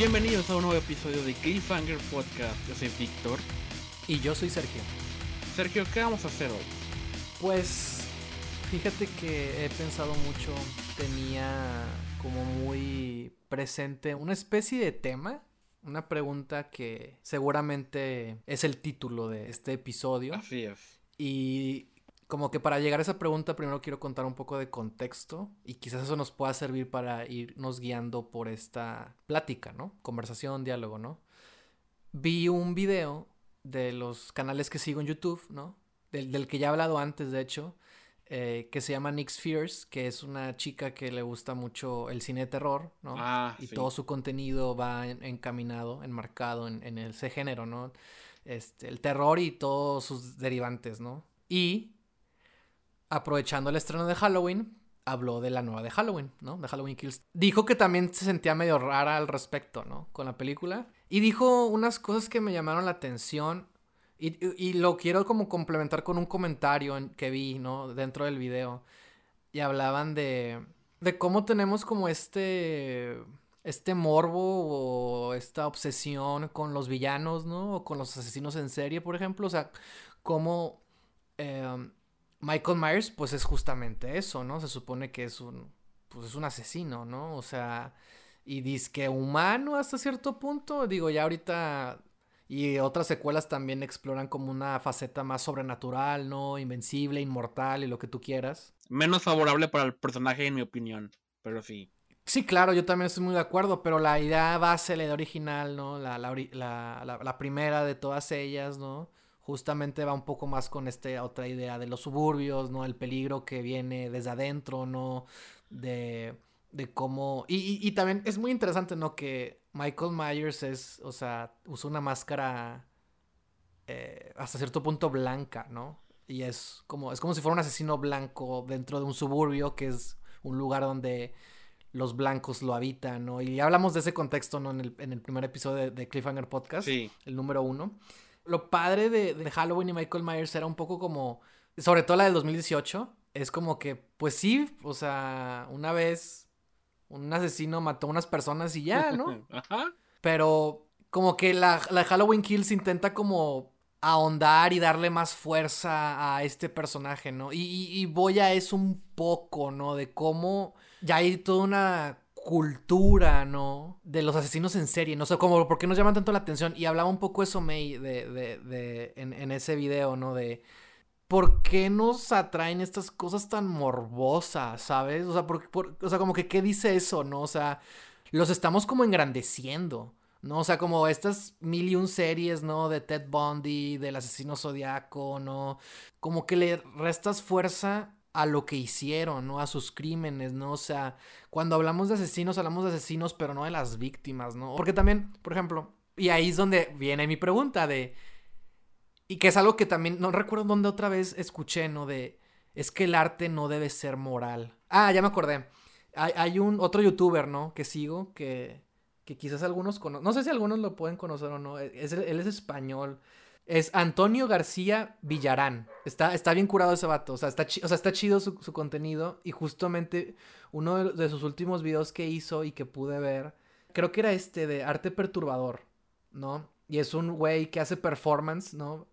Bienvenidos a un nuevo episodio de Cliffhanger Podcast. Yo soy Víctor. Y yo soy Sergio. Sergio, ¿qué vamos a hacer hoy? Pues fíjate que he pensado mucho, tenía como muy presente una especie de tema, una pregunta que seguramente es el título de este episodio. Así es. Y como que para llegar a esa pregunta primero quiero contar un poco de contexto y quizás eso nos pueda servir para irnos guiando por esta plática, ¿no? Conversación, diálogo, ¿no? Vi un video de los canales que sigo en YouTube, ¿no? Del, que ya he hablado antes, de hecho, eh, que se llama Nix Fears, que es una chica que le gusta mucho el cine de terror, ¿no? Ah, y sí. todo su contenido va en- encaminado, enmarcado en, en ese género, ¿no? Este, el terror y todos sus derivantes, ¿no? Y aprovechando el estreno de Halloween, habló de la nueva de Halloween, ¿no? De Halloween Kills. Dijo que también se sentía medio rara al respecto, ¿no? Con la película. Y dijo unas cosas que me llamaron la atención. Y, y- lo quiero como complementar con un comentario en- que vi, ¿no? Dentro del video. Y hablaban de, de cómo tenemos como este, este morbo o esta obsesión con los villanos, ¿no? O con los asesinos en serie, por ejemplo. O sea, cómo em, Michael Myers, pues es justamente eso, ¿no? Se supone que es un, pues es un asesino, ¿no? O sea, y que humano hasta cierto punto. Digo, ya ahorita y otras secuelas también exploran como una faceta más sobrenatural, ¿no? Invencible, inmortal y lo que tú quieras. Menos favorable para el personaje, en mi opinión. Pero sí. Sí, claro, yo también estoy muy de acuerdo, pero la idea base, la idea original, ¿no? La, la- la- la primera de todas ellas, ¿no? Justamente va un poco más con esta otra idea de los suburbios, ¿no? El peligro que viene desde adentro, ¿no? De, de cómo... Y, y- y también es muy interesante, ¿no? Que Michael Myers es, o sea, usa una máscara eh, hasta cierto punto blanca, ¿no? Y es como, es como si fuera un asesino blanco dentro de un suburbio que es un lugar donde los blancos lo habitan, ¿no? Y hablamos de ese contexto, ¿no? En el, en el primer episodio de, de Cliffhanger Podcast, Sí. el número uno. Lo padre de, de Halloween y Michael Myers era un poco como, sobre todo la del 2018, es como que, pues sí, o sea, una vez un asesino mató a unas personas y ya, ¿no? Ajá. Pero como que la, la Halloween Kills intenta como ahondar y darle más fuerza a este personaje, ¿no? Y, y, y voy a eso un poco, ¿no? De cómo ya hay toda una cultura, ¿no? De los asesinos en serie, no sé cómo, ¿por qué nos llaman tanto la atención? Y hablaba un poco eso, May, de, de, de, en, en ese video, ¿no? De ¿por qué nos atraen estas cosas tan morbosas, ¿sabes? O sea, por, por- o sea, como que, ¿qué dice eso, no? O sea, los estamos como engrandeciendo, ¿no? O sea, como estas mil y un series, ¿no? De Ted Bundy, del asesino zodiaco, ¿no? Como que le restas fuerza a lo que hicieron, ¿no? A sus crímenes, ¿no? O sea, cuando hablamos de asesinos, hablamos de asesinos, pero no de las víctimas, ¿no? Porque también, por ejemplo, y ahí es donde viene mi pregunta de... Y que es algo que también, no recuerdo dónde otra vez escuché, ¿no? De, es que el arte no debe ser moral. Ah, ya me acordé. Hay, hay un otro youtuber, ¿no? Que sigo, que, que quizás algunos conocen. No sé si algunos lo pueden conocer o no. Es, él es español. Es Antonio García Villarán. Está, está bien curado ese vato. O sea, está, o sea, está chido su, su contenido. Y justamente uno de, de sus últimos videos que hizo y que pude ver, creo que era este de arte perturbador, ¿no? Y es un güey que hace performance, ¿no?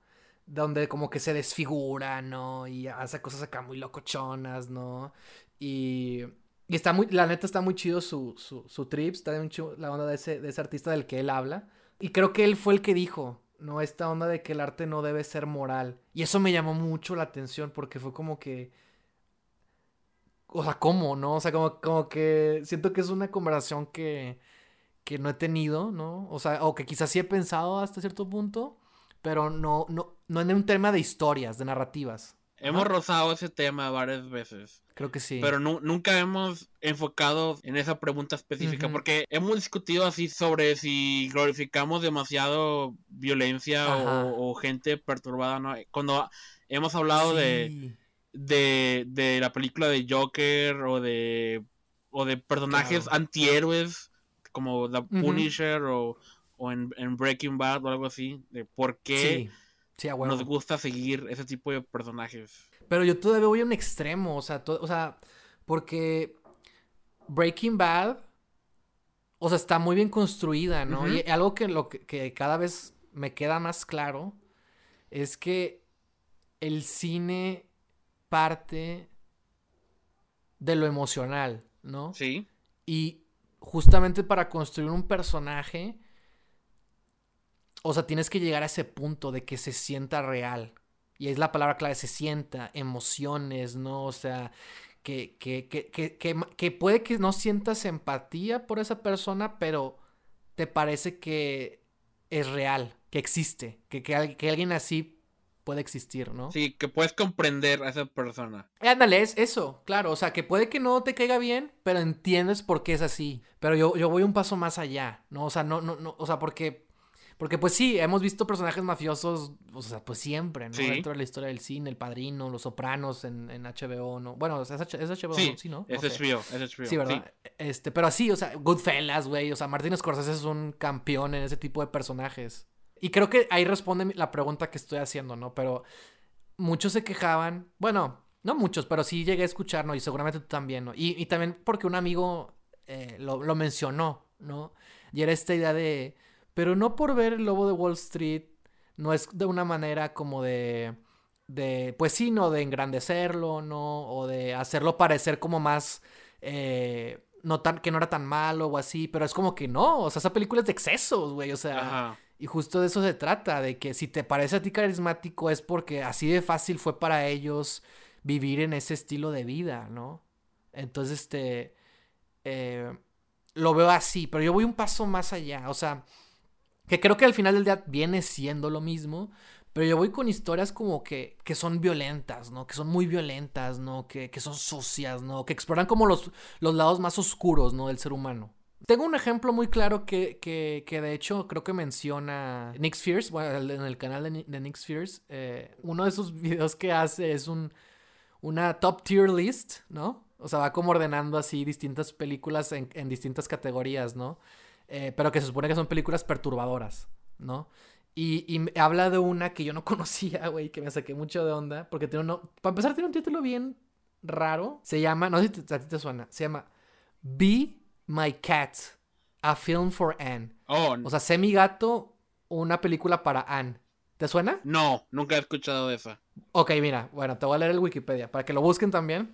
Donde como que se desfigura, ¿no? Y hace cosas acá muy locochonas, ¿no? Y, y está muy, la neta está muy chido su, su, su trip, está muy chido la onda de ese, de ese artista del que él habla. Y creo que él fue el que dijo, ¿no? Esta onda de que el arte no debe ser moral. Y eso me llamó mucho la atención porque fue como que... O sea, ¿cómo, no? O sea, como, como que siento que es una conversación que, que no he tenido, ¿no? O sea, o que quizás sí he pensado hasta cierto punto, pero no, no, no en un tema de historias, de narrativas. Hemos Ajá. rozado ese tema varias veces. Creo que sí. Pero nu- nunca hemos enfocado en esa pregunta específica. Porque hemos discutido así sobre si glorificamos demasiado violencia o, o gente perturbada, ¿no? Cuando hemos hablado de, Sí. de, de la película de Joker o de, o de personajes Claro. antihéroes como The. Punisher o, o en, en Breaking Bad o algo así. De por qué Sí, sí, a huevo. nos gusta seguir ese tipo de personajes. Pero yo todavía voy a un extremo, o sea, to- o sea, porque Breaking Bad, O sea, está muy bien construida, ¿no? Y algo que, lo que, que cada vez me queda más claro es que el cine parte de lo emocional, ¿no? Sí. Y justamente para construir un personaje, o sea, tienes que llegar a ese punto de que se sienta real. Y es la palabra clave, se sienta, emociones, ¿no? O sea, que, que, que, que, que, que puede que no sientas empatía por esa persona, pero te parece que es real, que existe, que, que alguien así puede existir, ¿no? Sí, que puedes comprender a esa persona. Ándale, es eso, claro. O sea, que puede que no te caiga bien, pero entiendes por qué es así. Pero yo, yo voy un paso más allá, ¿no? O sea, no, no, no, o sea, porque. Porque pues sí, hemos visto personajes mafiosos, o sea, pues siempre, ¿no? Sí. Dentro de la historia del cine, El Padrino, Los Sopranos en, en HBO, ¿no? Bueno, es, H- es HBO, Sí, ¿no? Sí, ¿no? Es sé. HBO, es HBO. Sí, ¿verdad? Este, pero así, o sea, Goodfellas, güey. O sea, Martin Scorsese es un campeón en ese tipo de personajes. Y creo que ahí responde la pregunta que estoy haciendo, ¿no? Pero muchos se quejaban. Bueno, no muchos, pero sí llegué a escuchar, ¿no? Y seguramente tú también, ¿no? Y, y también porque un amigo eh, lo, lo mencionó, ¿no? Y era esta idea de. Pero no por ver el lobo de Wall Street, no es de una manera como de. De, pues sí, ¿no? De engrandecerlo, ¿no? O de hacerlo parecer como más. eh, no tan, que no era tan malo o así, pero es como que no, o sea, esa película es de excesos, güey, o sea, Ajá. y justo de eso se trata, de que si te parece a ti carismático es porque así de fácil fue para ellos vivir en ese estilo de vida, ¿no? Entonces, este, eh, lo veo así, pero yo voy un paso más allá, o sea, que creo que al final del día viene siendo lo mismo, pero yo voy con historias como que, que son violentas, ¿no? Que son muy violentas, ¿no? Que, que son sucias, ¿no? Que exploran como los, los lados más oscuros, ¿no? Del ser humano. Tengo un ejemplo muy claro que, que, que de hecho creo que menciona Nick Fierce, bueno, en el canal de, de Nick Fierce. eh, uno de sus videos que hace es un, una top tier list, ¿no? O sea, va como ordenando así distintas películas en, en distintas categorías, ¿no? Eh, pero que se supone que son películas perturbadoras, ¿no? Y, y habla de una que yo no conocía, güey, que me saqué mucho de onda, porque tiene uno, para empezar tiene un título bien raro, se llama, no sé si te- a ti te suena, se llama Be My Cat, a Film for Anne. Oh, O sea, Sé mi gato, una película para Anne. ¿Te suena? no, nunca he escuchado esa. Ok, mira, bueno, te voy a leer el Wikipedia para que lo busquen también.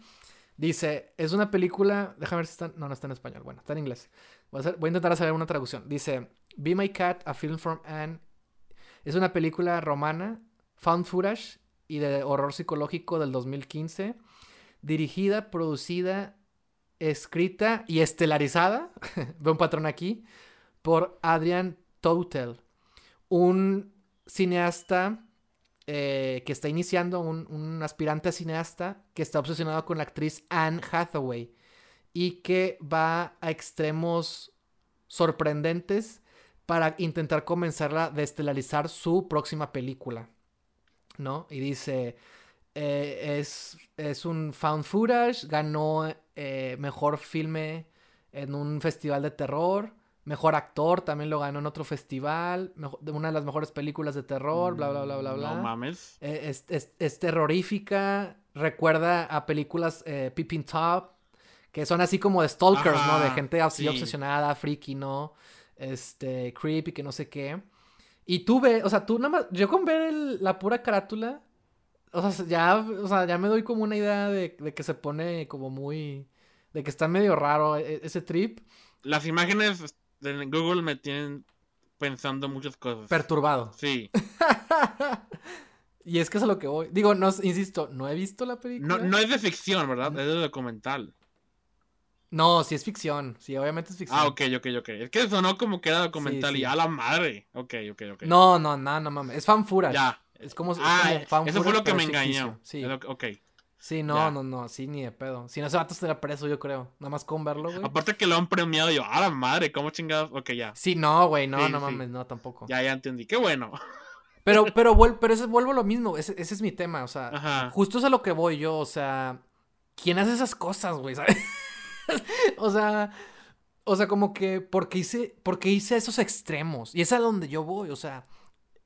Dice, es una película, déjame ver si está, no, no está en español, bueno, está en inglés. Voy a, intentar hacer una traducción. Dice, Be My Cat, a Film from Anne, es una película romana, found footage y de horror psicológico del 2015, dirigida, producida, escrita y estelarizada, veo un patrón aquí, por Adrian Toutel, un cineasta eh, que está iniciando, un, un aspirante cineasta que está obsesionado con la actriz Anne Hathaway y que va a extremos sorprendentes para intentar convencerla de estelarizar su próxima película, ¿no? Y dice, eh, es, es un found footage, ganó eh, mejor filme en un festival de terror, mejor actor también lo ganó en otro festival, mejo- de una de las mejores películas de terror, bla, bla, bla, bla, bla. No mames. Eh, es, es- es terrorífica, recuerda a películas eh, Peeping Top, que son así como de stalkers, ¿no? De gente así sí. obsesionada, freaky, ¿no? Este, creepy, que no sé qué. Y tú ves, o sea, tú nada más, yo con ver el- la pura carátula, o sea, ya, o sea, ya me doy como una idea de, de que se pone como muy, de que está medio raro e- ese trip, Las imágenes Google me tienen pensando muchas cosas. perturbado. Sí. Y es que es a lo que voy. Digo, no, insisto, no he visto la película. No, no es de ficción, ¿verdad? Es de documental. No, sí es ficción. Sí, obviamente es ficción. Ah, ok, ok, ok. Es que sonó como que era documental Sí, sí. y a la madre. Ok, ok, ok. No, no, no, no mames. Es fan footage. Ya. Es como, es Ah, como fan eso fue lo que me ficticio. engañó. Sí. Que- ok. Sí, no, Ya. no, no, sí, ni de pedo. Si no, ese vato estaría preso, yo creo. Nada más con verlo, güey. Aparte que lo han premiado yo, a la madre, ¿cómo chingados? Ok, ya. Sí, no, güey, no, Sí, no sí. mames, no, tampoco. Ya, ya entendí. Qué bueno. Pero, pero, pero ese vuelvo a lo mismo. Ese, ese es mi tema, o sea, Ajá. justo es a lo que voy yo, o sea, ¿quién hace esas cosas, güey? ¿Sabes? o sea, o sea, como que, porque hice, porque hice esos extremos. Y es a donde yo voy, o sea,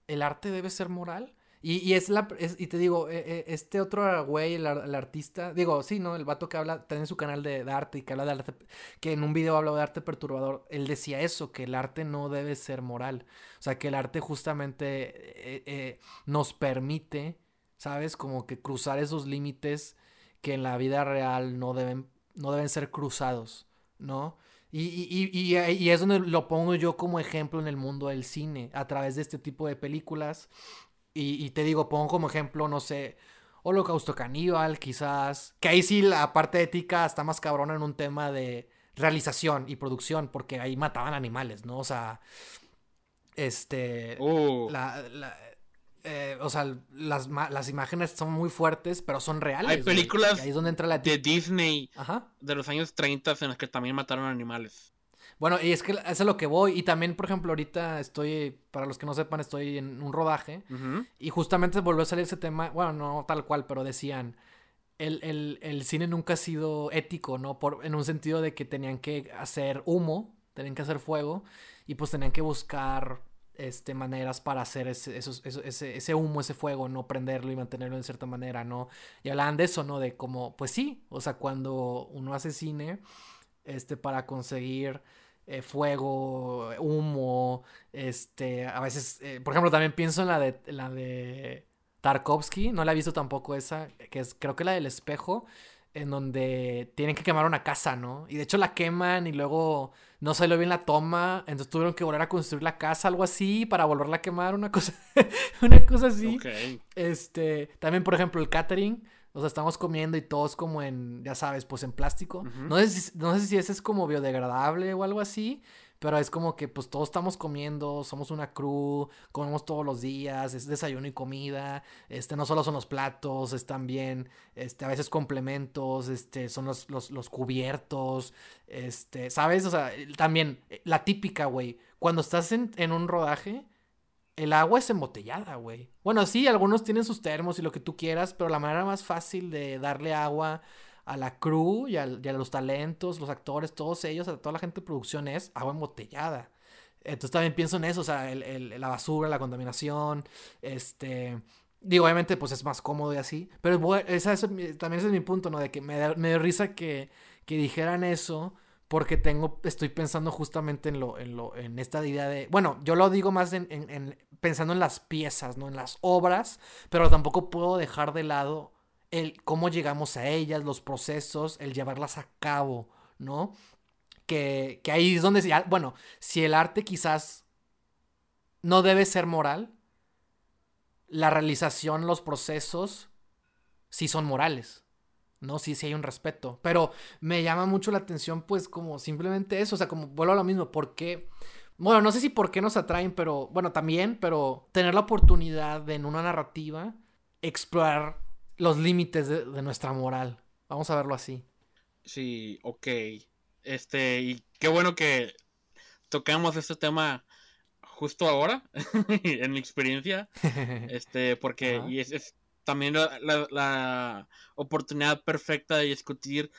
el arte debe ser moral. Y, es la. y te digo, e, e, este otro güey, el, artista. Digo, sí, ¿no? El vato que habla, tiene su canal de, arte y que habla de arte. Que en un video habla de arte perturbador. Él decía eso, que el arte no debe ser moral. O sea, que el arte justamente eh, eh, nos permite, ¿sabes? Como que cruzar esos límites que en la vida real no deben, no deben ser cruzados, ¿no? Y, y, y, y, es donde lo pongo yo como ejemplo en el mundo del cine, a través de este tipo de películas y, te digo, pongo como ejemplo, no sé, Holocausto Caníbal, quizás. Que ahí sí la parte ética está más cabrona en un tema de realización y producción, porque ahí mataban animales, ¿no? O sea, este... Uh. Eh, o sea, las, las, imágenes son muy fuertes, pero son reales. Hay películas ahí es donde entra la de Disney de los años 30 en las que también mataron animales. Bueno, y es que eso es lo que voy. Y también, por ejemplo, ahorita estoy, para los que no sepan, estoy en un rodaje. Y justamente volvió a salir ese tema, bueno, no tal cual, pero decían, el, el, cine nunca ha sido ético, ¿no? Por, en un sentido de que tenían que hacer humo, tenían que hacer fuego, y pues tenían que buscar este, maneras para hacer ese, ese, ese, humo, ese fuego, no prenderlo y mantenerlo en cierta manera, ¿no? Y hablaban de eso, ¿no? De como, pues sí, o sea, cuando uno hace cine, este, para conseguir eh, fuego, humo, este, a veces, eh, por ejemplo, también pienso en la de, la de Tarkovsky, no la he visto tampoco esa, que es creo que la del espejo, en donde tienen que quemar una casa, ¿no? Y de hecho la queman y luego no salió bien la toma, entonces tuvieron que volver a construir la casa, algo así, para volverla a quemar, una cosa, una cosa así. Este, también, por ejemplo, el catering o sea, estamos comiendo y todos como en, ya sabes, pues en plástico. no, sé si, no sé si ese es como biodegradable o algo así, pero es como que pues todos estamos comiendo, somos una crew, comemos todos los días, es desayuno y comida, este, no solo son los platos, es también, este, a veces complementos, este, son los, los, los cubiertos, este, ¿sabes? O sea, también la típica, güey, cuando estás en, en un rodaje el agua es embotellada, güey. Bueno, sí, algunos tienen sus termos y lo que tú quieras, pero la manera más fácil de darle agua a la crew y a, los talentos, los actores, todos ellos, a toda la gente de producción es agua embotellada. Entonces también pienso en eso, o sea, la basura, la contaminación, este... Digo, obviamente, pues es más cómodo y así. Pero esa, también ese es mi punto, ¿no? De que me, me dio risa que, que dijeran eso porque tengo, estoy pensando justamente en lo, en lo, en esta idea de, bueno, yo lo digo más en, en, pensando en las piezas, ¿no? En las obras, pero tampoco puedo dejar de lado el cómo llegamos a ellas, los procesos, el llevarlas a cabo, ¿no? Que, que ahí es donde, bueno, si el arte quizás no debe ser moral, la realización, los procesos, sí son morales. No, sí, sí hay un respeto. Pero me llama mucho la atención, pues, como simplemente eso. O sea, como vuelvo a lo mismo. porque Bueno, no sé si por qué nos atraen, pero. Bueno, también, pero tener la oportunidad de en una narrativa explorar los límites de, nuestra moral. Vamos a verlo así. Sí, ok. Este, y qué bueno que tocamos este tema justo ahora, en mi experiencia. Este, porque y es, también la, oportunidad perfecta de discutir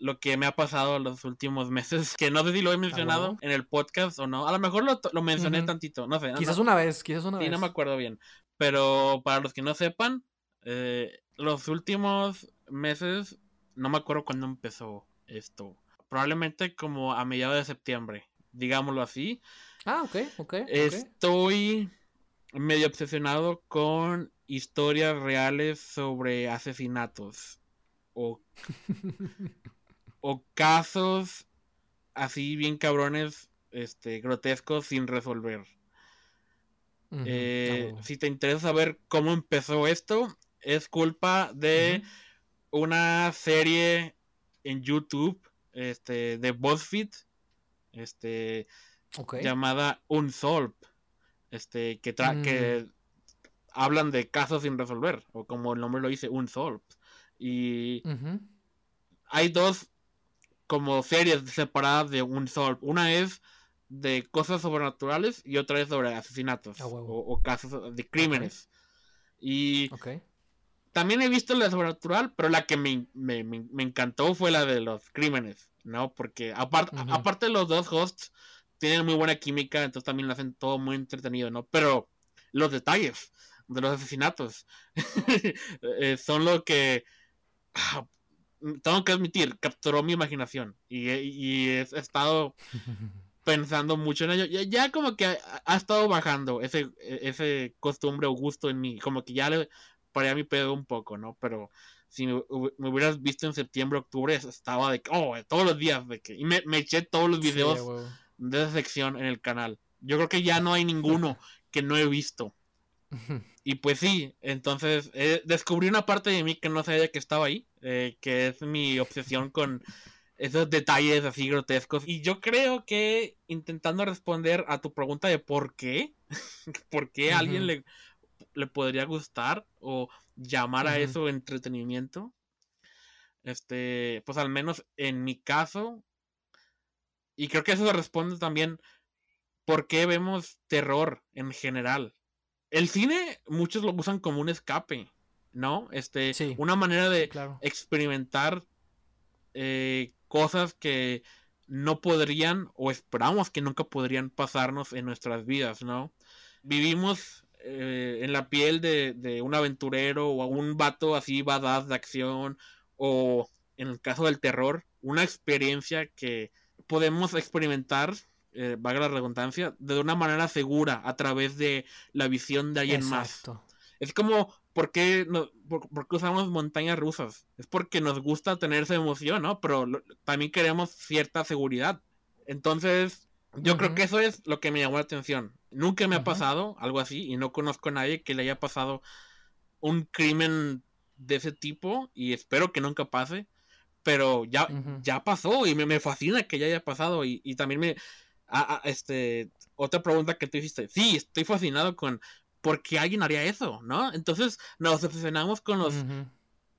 lo que me ha pasado en los últimos meses, que no sé si lo he mencionado en el podcast o no, a lo mejor lo, mencioné tantito, no sé. Quizás una vez, quizás una sí, vez. no me acuerdo bien, pero para los que no sepan, eh, los últimos meses, no me acuerdo cuándo empezó esto, probablemente como a mediados de septiembre, digámoslo así. Ah, ok, ok. Estoy medio obsesionado con historias reales sobre asesinatos o, o casos así bien cabrones, este, grotescos sin resolver. Eh, si te interesa saber cómo empezó esto, es culpa de una serie en YouTube este, de BuzzFeed este, llamada Unsolved. Este, que, que mm hablan de casos sin resolver, o como el nombre lo dice, unsolved. Y hay dos como series separadas de unsolved. Una es de cosas sobrenaturales y otra es sobre asesinatos o, casos de crímenes. Y también he visto la sobrenatural, pero la que me, encantó fue la de los crímenes, ¿no? Porque aparte aparte los dos hosts tienen muy buena química, entonces también lo hacen todo muy entretenido, ¿no? Pero los detalles de los asesinatos. Eh, son lo que, ah, tengo que admitir, capturó mi imaginación y, he, estado pensando mucho en ello. Ya, como que ha, estado bajando ese, ese costumbre o gusto en mí, como que ya le paré a mi pedo un poco, ¿no? Pero si me, hubieras visto en septiembre, octubre, estaba de oh, todos los días de que, y me, eché todos los videos de esa sección en el canal. Yo creo que ya no hay ninguno que no he visto. Y pues sí, entonces eh, descubrí una parte de mí que no sabía que estaba ahí, eh, que es mi obsesión con esos detalles así grotescos. Y yo creo que intentando responder a tu pregunta de por qué, por qué a alguien le, le podría gustar o llamar a eso entretenimiento, este, pues al menos en mi caso, y creo que eso responde también por qué vemos terror en general el cine muchos lo usan como un escape, ¿no? Este, una manera de experimentar eh, cosas que no podrían o esperamos que nunca podrían pasarnos en nuestras vidas, ¿no? Vivimos eh, en la piel de, un aventurero o un vato así badass de acción o en el caso del terror, una experiencia que podemos experimentar eh, valga la redundancia, de una manera segura a través de la visión de alguien más. Es como, ¿por qué, no, por, usamos montañas rusas? Es porque nos gusta tener esa emoción, ¿no? Pero también queremos cierta seguridad. Entonces, yo creo que eso es lo que me llamó la atención. Nunca me ha pasado algo así y no conozco a nadie que le haya pasado un crimen de ese tipo y espero que nunca pase. Pero ya, ya pasó y me, me, fascina que ya haya pasado y, y también me, Ah, ah, este, otra pregunta que tú hiciste. Sí, estoy fascinado con por qué alguien haría eso, ¿no? Entonces nos obsesionamos con los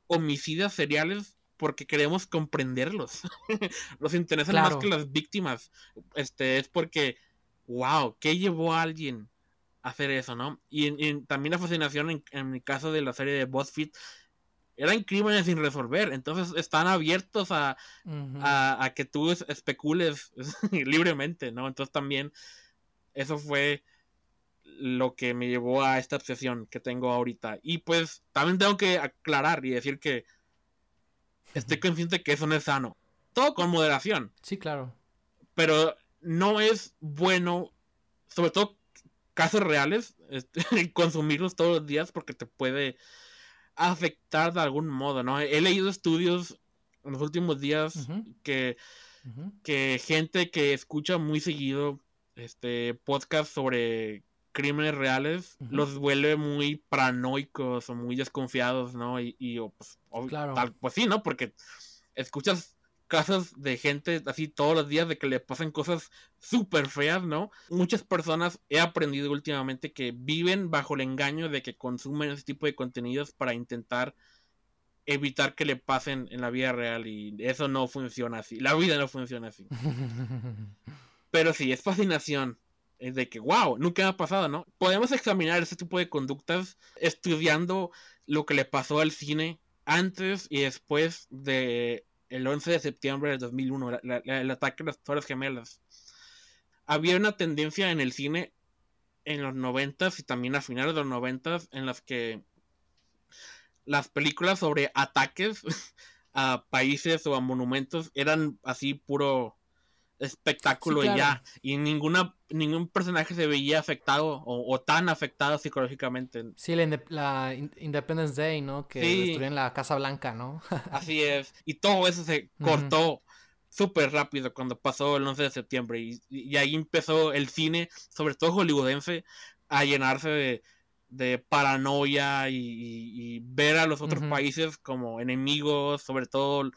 homicidios seriales porque queremos comprenderlos. Nos interesan más que las víctimas. Este, es porque, wow, ¿qué llevó a alguien a hacer eso, no? Y, también la fascinación en, en, mi caso de la serie de BuzzFeed eran crímenes sin resolver, entonces están abiertos a, a, que tú especules libremente, ¿no? Entonces también eso fue lo que me llevó a esta obsesión que tengo ahorita. Y pues también tengo que aclarar y decir que estoy consciente que eso no es sano. Todo con moderación. Sí, claro. Pero no es bueno, sobre todo casos reales, este, consumirlos todos los días porque te puede afectar de algún modo, ¿no? He leído estudios en los últimos días que, que gente que escucha muy seguido este podcast sobre crímenes reales los vuelve muy paranoicos o muy desconfiados, ¿no? Y, y pues, claro. pues sí, ¿no? Porque escuchas casos de gente así todos los días de que le pasan cosas súper feas, ¿no? Muchas personas he aprendido últimamente que viven bajo el engaño de que consumen ese tipo de contenidos para intentar evitar que le pasen en la vida real y eso no funciona así. La vida no funciona así. Pero sí, es fascinación. Es de que, wow, nunca ha pasado, ¿no? Podemos examinar ese tipo de conductas estudiando lo que le pasó al cine antes y después de el 11 de septiembre del 2001, el ataque a las Torres Gemelas. Había una tendencia en el cine en los 90 y también a finales de los 90 en las que las películas sobre ataques a países o a monumentos eran así puro espectáculo y ya. Y ninguna, ningún personaje se veía afectado o, tan afectado psicológicamente. Sí, la, Independence Day, ¿no? Que destruyen la Casa Blanca, ¿no? Así es. Y todo eso se cortó súper rápido cuando pasó el 11 de septiembre. Y, ahí empezó el cine, sobre todo hollywoodense, a llenarse de, paranoia y, ver a los otros países como enemigos, sobre todo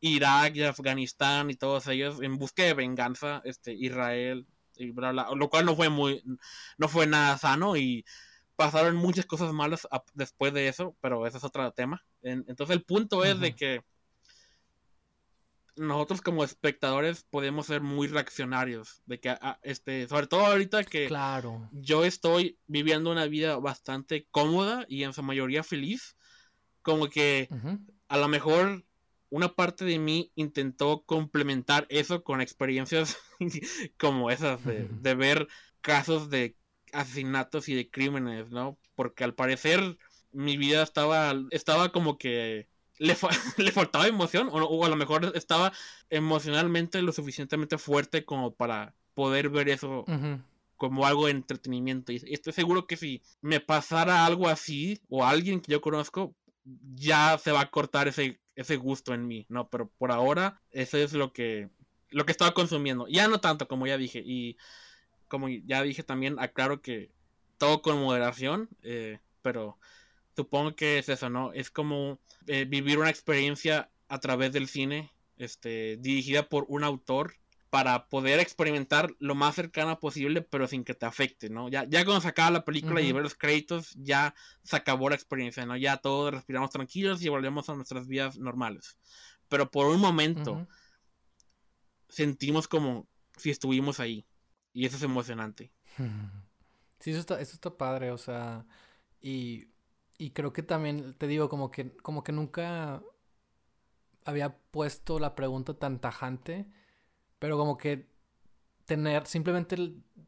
Irak y Afganistán y todos ellos en busca de venganza, este, Israel y bla, bla, lo cual no fue muy, no fue nada sano y pasaron muchas cosas malas después de eso, pero ese es otro tema. entonces el punto es de que nosotros como espectadores podemos ser muy reaccionarios, de que este, sobre todo ahorita que claro. yo estoy viviendo una vida bastante cómoda y en su mayoría feliz, como que a lo mejor una parte de mí intentó complementar eso con experiencias como esas de, ver casos de asesinatos y de crímenes, ¿no? Porque al parecer mi vida estaba, estaba como que le, le faltaba emoción o, a lo mejor estaba emocionalmente lo suficientemente fuerte como para poder ver eso como algo de entretenimiento. Y estoy seguro que si me pasara algo así o alguien que yo conozco, ya se va a cortar ese, ese gusto en mí, ¿no? Pero por ahora, eso es lo que, lo que estaba consumiendo. Ya no tanto, como ya dije. Y como ya dije también, aclaro que todo con moderación, eh, pero supongo que es eso, ¿no? Es como eh, vivir una experiencia a través del cine, este, dirigida por un autor para poder experimentar lo más cercana posible, pero sin que te afecte, ¿no? Ya, ya cuando se acaba la película y ver los créditos, ya se acabó la experiencia, ¿no? Ya todos respiramos tranquilos y volvemos a nuestras vidas normales. Pero por un momento sentimos como si estuvimos ahí. Y eso es emocionante. Sí, eso está, eso está padre, o sea, y, y creo que también, te digo, como que, como que nunca había puesto la pregunta tan tajante pero como que tener, simplemente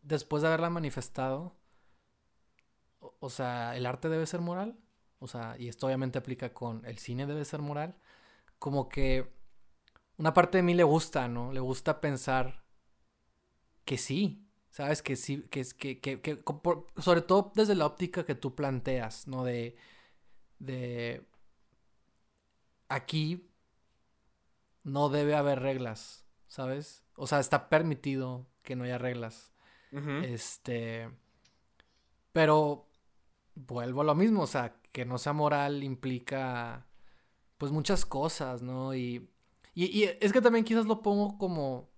después de haberla manifestado, o, sea, el arte debe ser moral. O sea, y esto obviamente aplica con el cine debe ser moral. Como que una parte de mí le gusta, ¿no? Le gusta pensar que sí. ¿Sabes? Que sí, que, que, que, que sobre todo desde la óptica que tú planteas, ¿no? De, de, aquí no debe haber reglas. ¿Sabes? O sea, está permitido que no haya reglas. Este. Pero vuelvo a lo mismo, o sea, que no sea moral implica pues muchas cosas, ¿no? Y, y, es que también quizás lo pongo como,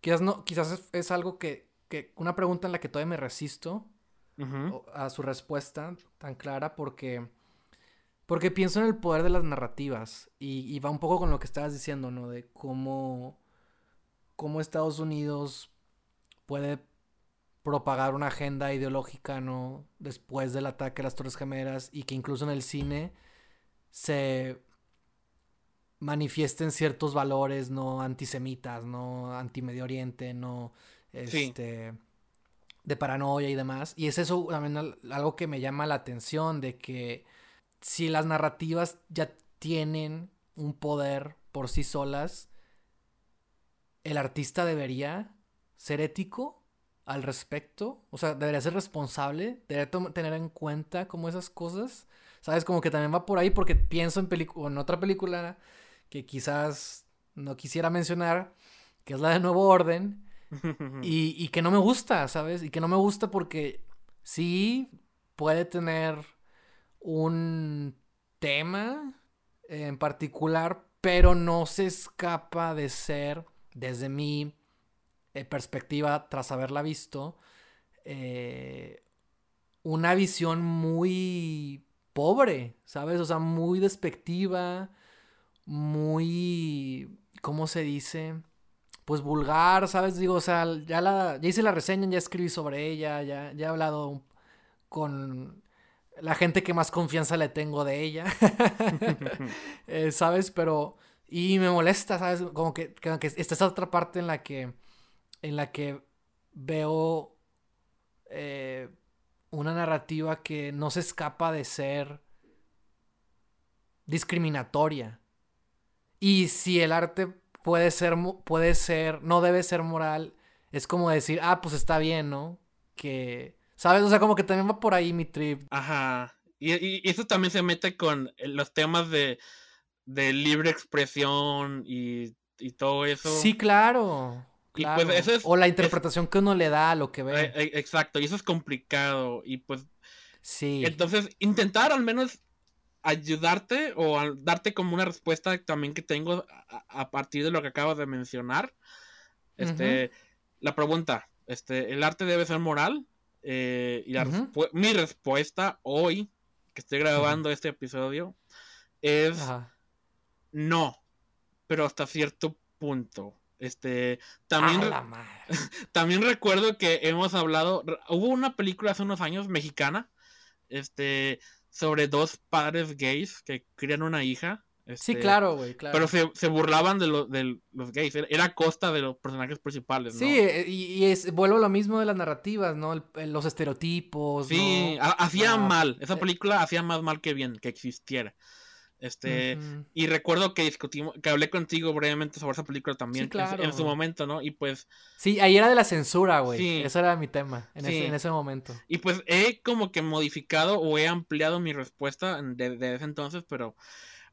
quizás no, quizás es, algo que, que, una pregunta en la que todavía me resisto a su respuesta tan clara porque, porque pienso en el poder de las narrativas y, y va un poco con lo que estabas diciendo, ¿no? De cómo cómo Estados Unidos puede propagar una agenda ideológica, ¿no? Después del ataque a las Torres Gemelas y que incluso en el cine se manifiesten ciertos valores, ¿no? Antisemitas, ¿no? Anti-Medio Oriente, ¿no? Este... De paranoia y demás. Y es eso también algo que me llama la atención de que si las narrativas ya tienen un poder por sí solas, el artista debería ser ético al respecto, o sea, debería ser responsable, debería tener en cuenta como esas cosas, ¿sabes? Como que también va por ahí porque pienso en, en otra película que quizás no quisiera mencionar, que es la de Nuevo Orden, y, y que no me gusta, ¿sabes? Y que no me gusta porque sí puede tener un tema en particular, pero no se escapa de ser desde mi eh, perspectiva, tras haberla visto, eh, una visión muy pobre, ¿sabes? O sea, muy despectiva, muy, ¿cómo se dice? Pues vulgar, ¿sabes? Digo, o sea, ya, la, ya hice la reseña, ya escribí sobre ella, ya, ya he hablado con la gente que más confianza le tengo de ella, eh, ¿sabes? Pero y me molesta, ¿sabes? Como que, esta es otra parte en la que, en la que veo eh, una narrativa que no se escapa de ser discriminatoria. Y si el arte puede ser, puede ser, no debe ser moral, es como decir, ah, pues está bien, ¿no? Que, ¿sabes? O sea, como que también va por ahí mi trip. Ajá. Y, y eso también se mete con los temas de de libre expresión y, todo eso. Sí, claro. Pues, o la interpretación que uno le da a lo que ve. Eh, eh, exacto, y eso es complicado. Y pues. Sí. Entonces, intentar al menos ayudarte o darte como una respuesta también que tengo a, partir de lo que acabas de mencionar. Este, la pregunta, este, ¿el arte debe ser moral? Eh, y mi respuesta hoy, que estoy grabando este episodio, es no, pero hasta cierto punto. Este, también, también recuerdo que hemos hablado, hubo una película hace unos años mexicana, este, sobre dos padres gays que crían una hija, sí, Este, claro, güey, claro. Pero se, se burlaban de, lo- de los gays. Era- a costa de los personajes principales, ¿no? Sí, eh, y, y es, vuelvo a lo mismo de las narrativas, ¿no? El- los estereotipos, Sí, hacía Ah, mal. Esa eh. película hacía más mal que bien que existiera. Este. Y recuerdo que discutimos, que hablé contigo brevemente sobre esa película también Sí, en su- en, su claro. momento, ¿no? Y pues, Sí, ahí era de la censura, güey. Sí. Ese era mi tema en, Sí. ese, en ese momento. y pues he como que modificado o he ampliado mi respuesta en- de, ese entonces, pero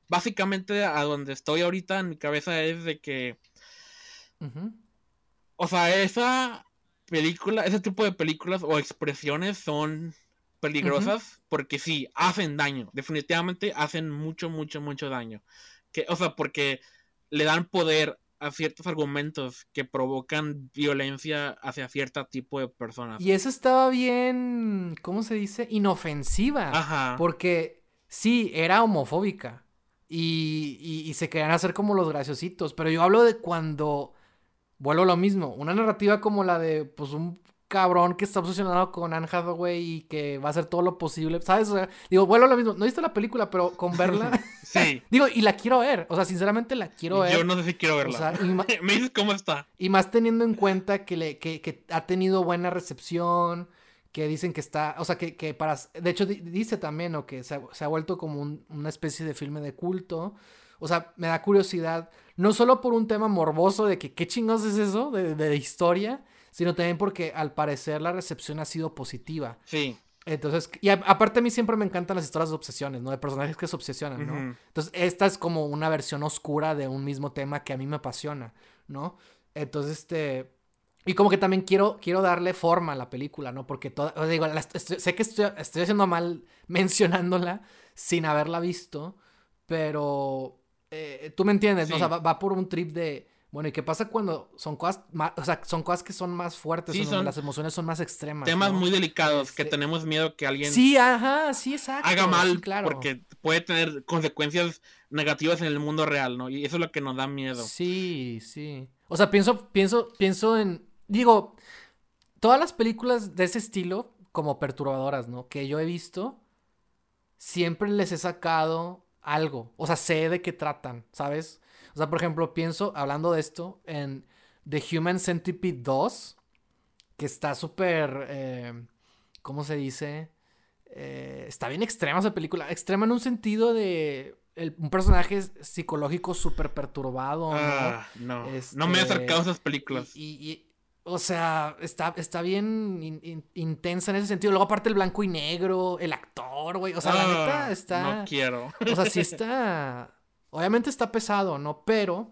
básicamente a donde estoy ahorita en mi cabeza es de que, o sea, esa película, ese tipo de películas o expresiones son peligrosas porque sí, hacen daño, definitivamente hacen mucho, mucho, mucho daño. Que, o sea, porque le dan poder a ciertos argumentos que provocan violencia hacia cierto tipo de personas. Y eso estaba bien, ¿cómo se dice? Inofensiva. Ajá. Porque sí, era homofóbica. Y, y- y se querían hacer como los graciositos. Pero yo hablo de cuando. Vuelvo a lo mismo. Una narrativa como la de, pues, un cabrón que está obsesionado con Anne Hathaway y que va a hacer todo lo posible. ¿Sabes? O sea, digo, vuelvo a lo mismo. No he visto la película, pero con verla. Sí. digo, y la quiero ver. O sea, sinceramente la quiero ver. Yo no sé si quiero O verla. sea, y ma- Me dices cómo está. y más teniendo en cuenta que, le, que, que ha tenido buena recepción, que dicen que está, o sea, que, que para, de hecho di- dice también, o que se ha, se ha vuelto como un- una especie de filme de culto. O sea, me da curiosidad, no solo por un tema morboso de que qué chingados es eso de, de historia, sino también porque al parecer la recepción ha sido positiva. Sí. Entonces, y a- aparte a mí siempre me encantan las historias de obsesiones, ¿no? De personajes que se obsesionan, ¿no? Entonces, esta es como una versión oscura de un mismo tema que a mí me apasiona, ¿no? Entonces, este... Y como que también quiero, quiero darle forma a la película, ¿no? Porque toda, o digo, la est- estoy- sé que estoy, estoy haciendo mal mencionándola sin haberla visto, pero eh, tú me entiendes, ¿no? O sea, va, va por un trip de, bueno, ¿y qué pasa cuando son cosas, más, o sea, son cosas que son más fuertes, Sí, son las emociones son más extremas? Temas ¿no? muy delicados que Este- tenemos miedo que alguien Sí, ajá, sí, exacto. haga mal sí, claro. porque puede tener consecuencias negativas en el mundo real, ¿no? Y eso es lo que nos da miedo. Sí, sí. O sea, pienso, pienso, pienso en. Digo, todas las películas de ese estilo, como perturbadoras, ¿no? Que yo he visto, siempre les he sacado algo. O sea, sé de qué tratan, ¿sabes? O sea, por ejemplo, pienso, hablando de esto, en The Human Centipede 2, que está súper. eh, ¿Cómo se dice? Eh, está bien extrema esa película. Extrema en un sentido de. el- un personaje psicológico súper perturbado. ¿no? Ah, no. No me he Este, acercado a esas películas. Y, y- y, o sea, está, está bien in- in- intensa en ese sentido. Luego, aparte, el blanco y negro, el actor, güey. O sea, la Ah, neta está. No quiero. O sea, sí está. Obviamente está pesado, ¿no? Pero,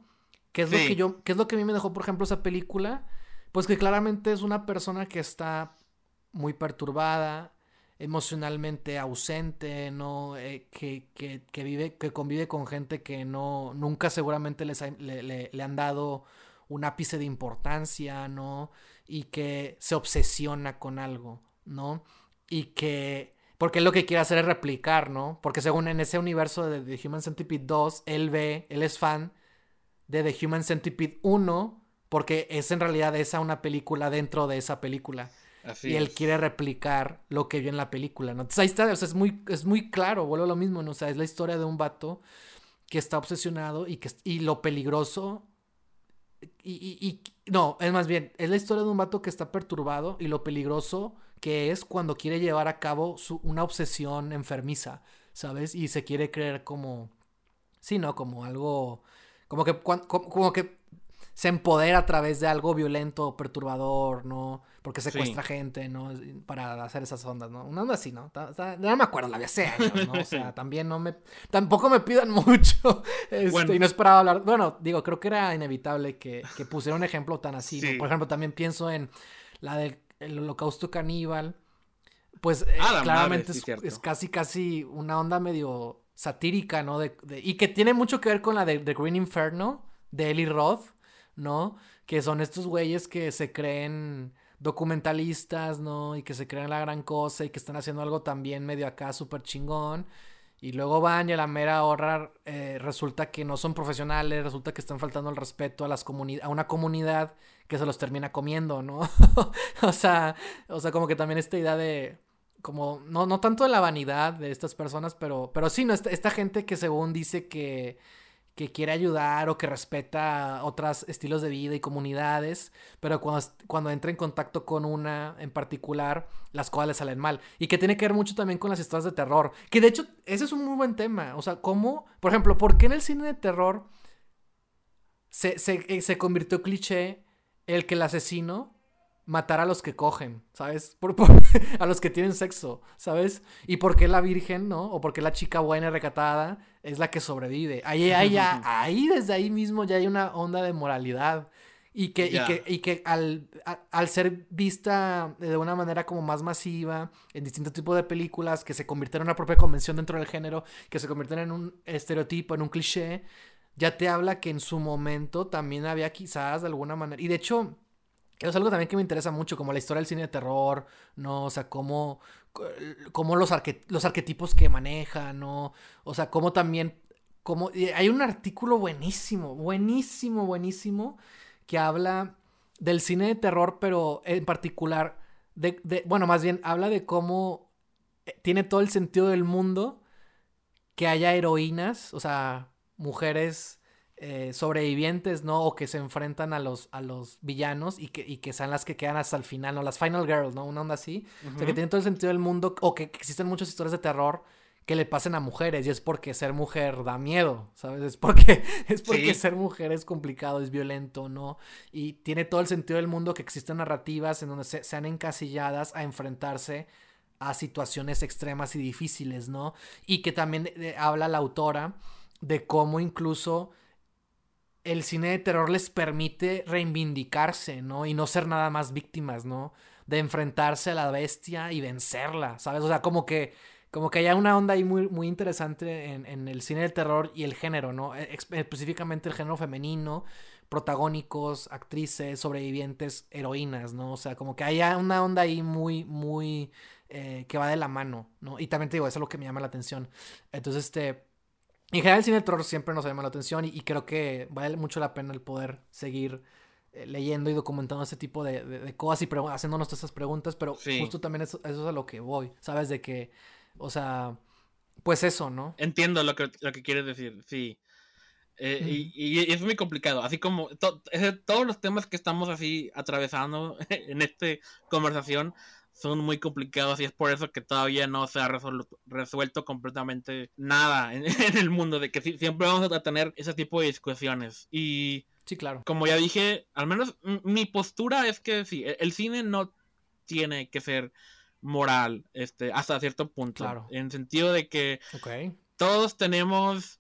¿qué es lo que yo. ¿Qué es lo que a mí me dejó, por ejemplo, esa película? Pues que claramente es una persona que está muy perturbada, emocionalmente ausente, ¿no? Eh, que, que, que vive, que convive con gente que no. nunca seguramente les ha- le, le- le han dado un ápice de importancia, ¿no? Y que se obsesiona con algo, ¿no? Y que. Porque él lo que quiere hacer es replicar, ¿no? Porque según en ese universo de The Human Centipede 2, él ve, él es fan de The Human Centipede 1, porque es en realidad esa una película dentro de esa película. Así y él es. quiere replicar lo que vio en la película, ¿no? Entonces ahí está, o sea, es muy, es muy claro, vuelvo a lo mismo, ¿no? O sea, es la historia de un vato que está obsesionado y, que, y lo peligroso. Y, y- y- no, es más bien, es la historia de un vato que está perturbado y lo peligroso que es cuando quiere llevar a cabo su, una obsesión enfermiza, ¿sabes? Y se quiere creer como, sí, ¿no? Como algo, como que, como, como que se empodera a través de algo violento perturbador, ¿no? Porque secuestra gente, ¿no? Para hacer esas ondas, ¿no? Una onda así, ¿no? No me acuerdo, la vi hace años, ¿no? O sea, también no me... Tampoco me pidan mucho. Este, Bueno. Y no esperaba hablar... Bueno, digo, creo que era inevitable que, que pusiera un ejemplo tan así, ¿no? Sí. Por ejemplo, también pienso en la del el holocausto caníbal. Pues eh, Ah, la claramente madre, sí, es- casi, casi una onda medio satírica, ¿no? De, de- y que tiene mucho que ver con la de The Green Inferno, de Eli Roth, ¿no? Que son estos güeyes que se creen documentalistas, ¿no? Y que se creen la gran cosa y que están haciendo algo también medio acá súper chingón. Y luego van y a la mera hora eh, resulta que no son profesionales, resulta que están faltando el respeto a, las comuni- a una comunidad que se los termina comiendo, ¿no? o sea, o sea, como que también esta idea de, como, no, no tanto de la vanidad de estas personas, pero, pero sí, no, esta, gente que según dice que, que quiere ayudar o que respeta otros estilos de vida y comunidades, pero cuando, cuando entra en contacto con una en particular, las cosas le salen mal. Y que tiene que ver mucho también con las historias de terror. Que de hecho, ese es un muy buen tema. O sea, ¿cómo, por ejemplo, por qué en el cine de terror se, se, eh, se convirtió cliché el que el asesino matar a los que cogen, ¿sabes? A los que tienen sexo, ¿sabes? Y por qué la virgen, ¿no? O por qué la chica buena y recatada es la que sobrevive. Ahí, ahí, ahí desde ahí mismo ya hay una onda de moralidad. Y que, y que, y que al, al, ser vista de una manera como más masiva en distintos tipos de películas, que se convirtieron en una propia convención dentro del género, que se convierten en un estereotipo, en un cliché, ya te habla que en su momento también había quizás de alguna manera. Y de hecho, es algo también que me interesa mucho, como la historia del cine de terror, ¿no? O sea, cómo, cómo los, los arquetipos que maneja, ¿no? O sea, cómo también, cómo... Hay un artículo buenísimo, buenísimo, buenísimo, que habla del cine de terror, pero en particular, de, de bueno, más bien, habla de cómo eh, tiene todo el sentido del mundo que haya heroínas, o sea, mujeres eh, sobrevivientes, ¿no? O que se enfrentan a los, a los villanos y que, y que sean las que quedan hasta el final, ¿no? Las Final Girls, ¿no? Una onda así. O sea, que tienen todo el sentido del mundo, o que, existen muchas historias de terror que le pasen a mujeres y es porque ser mujer da miedo, ¿sabes? Es porque, es porque ser mujer es complicado, es violento, ¿no? Y tiene todo el sentido del mundo que existen narrativas en donde se, sean encasilladas a enfrentarse a situaciones extremas y difíciles, ¿no? Y que también eh, habla la autora de cómo incluso el cine de terror les permite reivindicarse, ¿no? Y no ser nada más víctimas, ¿no? De enfrentarse a la bestia y vencerla, ¿sabes? O sea, como que, como que hay una onda ahí muy, muy interesante en, el cine del terror y el género, ¿no? E, específicamente el género femenino, protagónicos, actrices, sobrevivientes, heroínas, ¿no? O sea, como que hay una onda ahí muy, muy, eh, que va de la mano, ¿no? Y también te digo, eso es lo que me llama la atención. Entonces, este en general el cine de terror siempre nos llama la atención y, creo que vale mucho la pena el poder seguir eh, leyendo y documentando este tipo de, cosas y haciéndonos todas esas preguntas, pero justo también eso, es a lo que voy, ¿sabes? De que, o sea, pues eso, ¿no? Entiendo lo que, lo que quieres decir, sí. Eh, y, es muy complicado, así como todos los temas que estamos así atravesando en esta conversación son muy complicados y es por eso que todavía no se ha resuelto, completamente nada en, el mundo, de que siempre vamos a tener ese tipo de discusiones. Y sí, claro. Como ya dije, al menos mi postura es que sí, e-, el cine no tiene que ser moral este, hasta cierto punto. Claro. En el sentido de que todos tenemos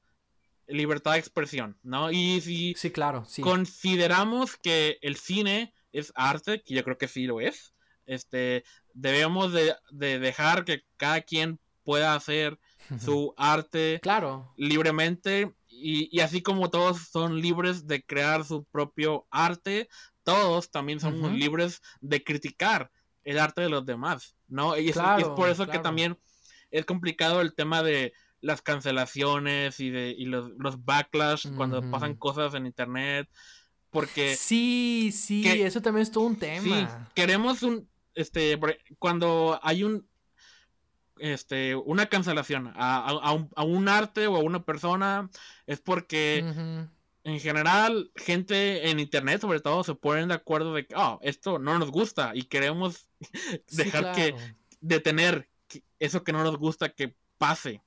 libertad de expresión, ¿no? Y si sí, claro, consideramos que el cine es arte, que yo creo que sí lo es, este, debemos de, dejar que cada quien pueda hacer su arte claro. libremente y, así como todos son libres de crear su propio arte, todos también somos libres de criticar el arte de los demás, ¿no? Y es, por eso que también es complicado el tema de las cancelaciones y de los, los backlash cuando pasan cosas en internet porque sí sí eso también es todo un tema queremos un este, cuando hay un, este, una cancelación a, un, arte o a una persona, es porque en general gente en internet sobre todo se ponen de acuerdo de que, oh, esto no nos gusta y queremos dejar que detener eso que no nos gusta que pase.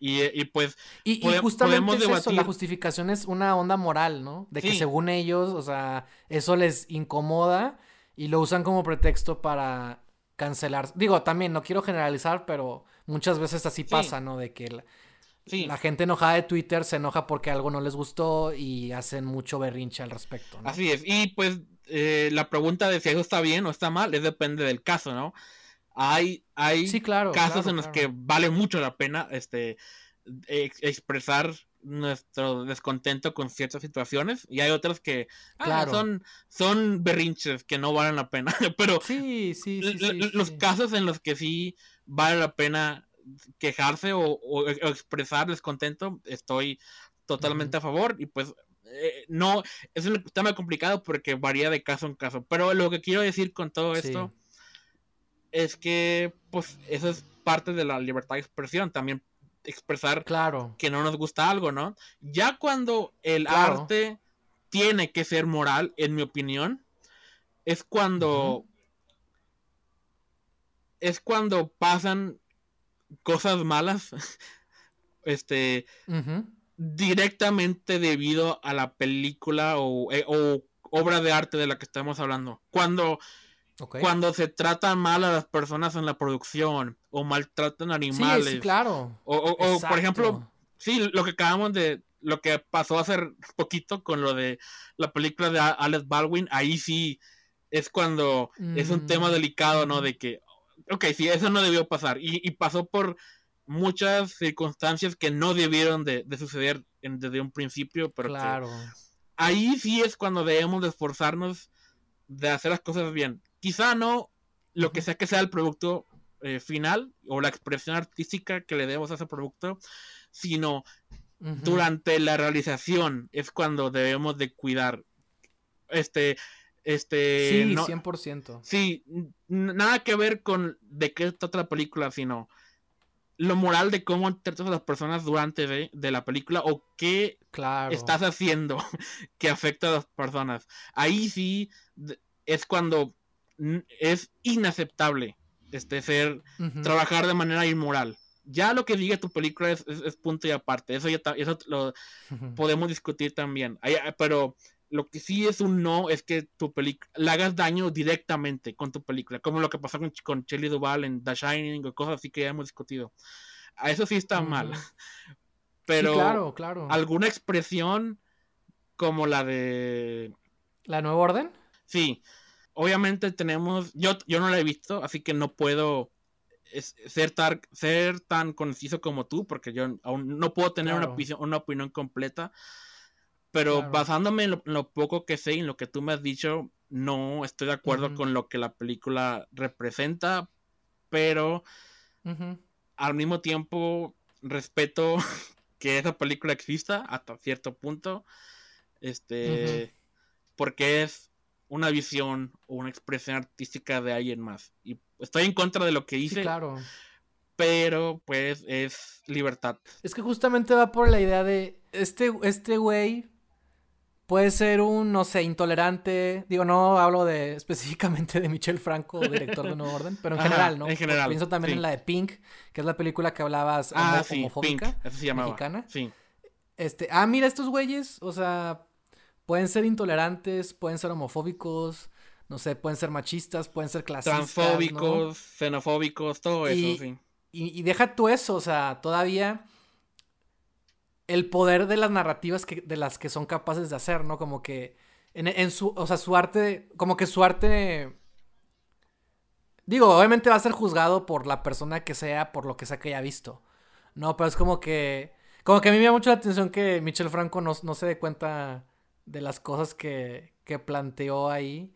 Y, pues y, justamente eso, la justificación es una onda moral, ¿no? De que según ellos, o sea, eso les incomoda y lo usan como pretexto para cancelar. Digo, también no quiero generalizar, pero muchas veces así pasa, ¿no? De que la, gente enojada de Twitter se enoja porque algo no les gustó y hacen mucho berrinche al respecto. ¿no? Así es. Y pues eh, la pregunta de si eso está bien o está mal es depende del caso, ¿no? Hay, hay casos en los que vale mucho la pena este, expresar nuestro descontento con ciertas situaciones y hay otras que ah, son, son berrinches que no valen la pena. Pero sí, sí, los casos en los que sí vale la pena quejarse o, expresar descontento, estoy totalmente a favor y pues eh, no, es un tema complicado porque varía de caso en caso. Pero lo que quiero decir con todo esto es que, pues, eso es parte de la libertad de expresión, también expresar claro. que no nos gusta algo, ¿no? Ya cuando el arte tiene que ser moral, en mi opinión, es cuando... Es cuando pasan cosas malas. este. Directamente debido a la película o, eh, o, obra de arte de la que estamos hablando. Cuando. Cuando se tratan mal a las personas en la producción o maltratan animales. Sí, claro. O, o por ejemplo, sí, lo que acabamos de, lo que pasó hace poquito con lo de la película de Alex Baldwin, ahí sí es cuando es un tema mm. delicado, ¿no? De que, ok, sí, eso no debió pasar. Y, pasó por muchas circunstancias que no debieron de, suceder desde un principio, pero claro. ahí sí es cuando debemos de esforzarnos de hacer las cosas bien. Quizá no lo que sea que sea el producto eh, final o la expresión artística que le demos a ese producto, sino durante la realización es cuando debemos de cuidar. Este, este. Sí, 100%. Sí, nada que ver con de qué trata la película, sino lo moral de cómo tratas a las personas durante de, la película o qué estás haciendo que afecta a las personas. Ahí sí es cuando es inaceptable este ser trabajar de manera inmoral ya lo que diga tu película es, punto y aparte. Eso ya eso lo podemos discutir también. pero lo que sí es un no es que tu película le hagas daño directamente con tu película, como lo que pasó con, con Shelley Duvall en The Shining o cosas así que ya hemos discutido. A eso sí está mal. Pero claro, claro. alguna expresión como la de la nueva orden? Sí. Obviamente tenemos yo yo no la he visto, así que no puedo ser, tan, ser tan conciso como tú, porque yo aún no puedo tener una, opinión, una opinión completa. Pero basándome en lo, poco que sé y en lo que tú me has dicho, no estoy de acuerdo con lo que la película representa, pero al mismo tiempo respeto que esa película exista hasta cierto punto. Este, porque es una visión o una expresión artística de alguien más. Y estoy en contra de lo que hice. claro. Pero pues es libertad. Es que justamente va por la idea de este este güey puede ser un no sé, intolerante. Digo, no hablo de específicamente de Michel Franco, director de Nuevo Orden, pero en general, ¿no? En general. pienso también en la de Pink, que es la película que hablabas ah, sí, homofóbica, Pink, se llamaba. mexicana. Sí. Este, ah, mira estos güeyes, o sea, pueden ser intolerantes, pueden ser homofóbicos, no sé, pueden ser machistas, pueden ser clasistas. Transfóbicos, xenofóbicos, todo eso, sí. Y, deja tú eso, o sea, todavía el poder de las narrativas que, de las que son capaces de hacer, ¿no? Como que en, su, o sea, su arte, como que su arte... Digo, obviamente va a ser juzgado por la persona que sea, por lo que sea que haya visto. No, pero es como que... Como que a mí me llama mucho la atención que Michel Franco no, no se dé cuenta de las cosas que, que planteó ahí.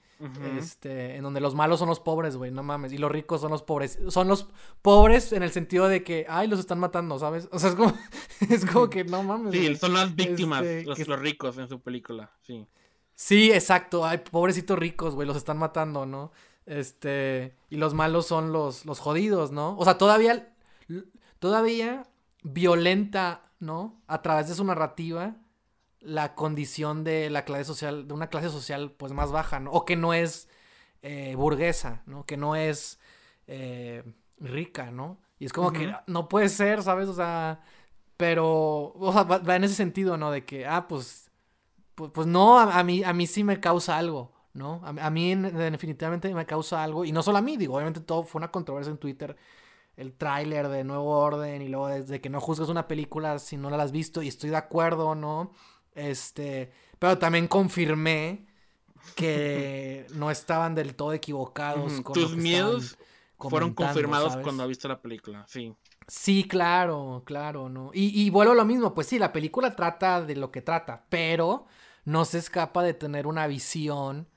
Este, en donde los malos son los pobres, güey, no mames. Y los ricos son los pobres. Son los pobres en el sentido de que, ay, los están matando, ¿sabes? O sea, es como, es como que no mames. Sí, son las víctimas, este, los, los, ricos en su película, sí. Sí, exacto. Ay, pobrecitos ricos, güey, los están matando, ¿no? Este, y los malos son los, los jodidos, ¿no? O sea, todavía, todavía violenta, ¿no? A través de su narrativa la condición de la clase social, de una clase social pues más baja, ¿no? O que no es eh, burguesa, ¿no? Que no es eh, rica, ¿no? Y es como que no puede ser, ¿sabes? O sea, pero, o sea, va, en ese sentido, ¿no? De que, ah, pues, pues, pues no, a, mí, a mí sí me causa algo, ¿no? A, mí definitivamente me causa algo, y no solo a mí, digo, obviamente todo fue una controversia en Twitter, el tráiler de Nuevo Orden, y luego desde que no juzgas una película si no la has visto, y estoy de acuerdo, ¿no? Este, pero también confirmé que no estaban del todo equivocados. con Tus miedos fueron confirmados cuando visto la película, sí. Sí, claro, claro, ¿no? Y, y vuelvo a lo mismo, pues sí, la película trata de lo que trata, pero no se escapa de tener una visión,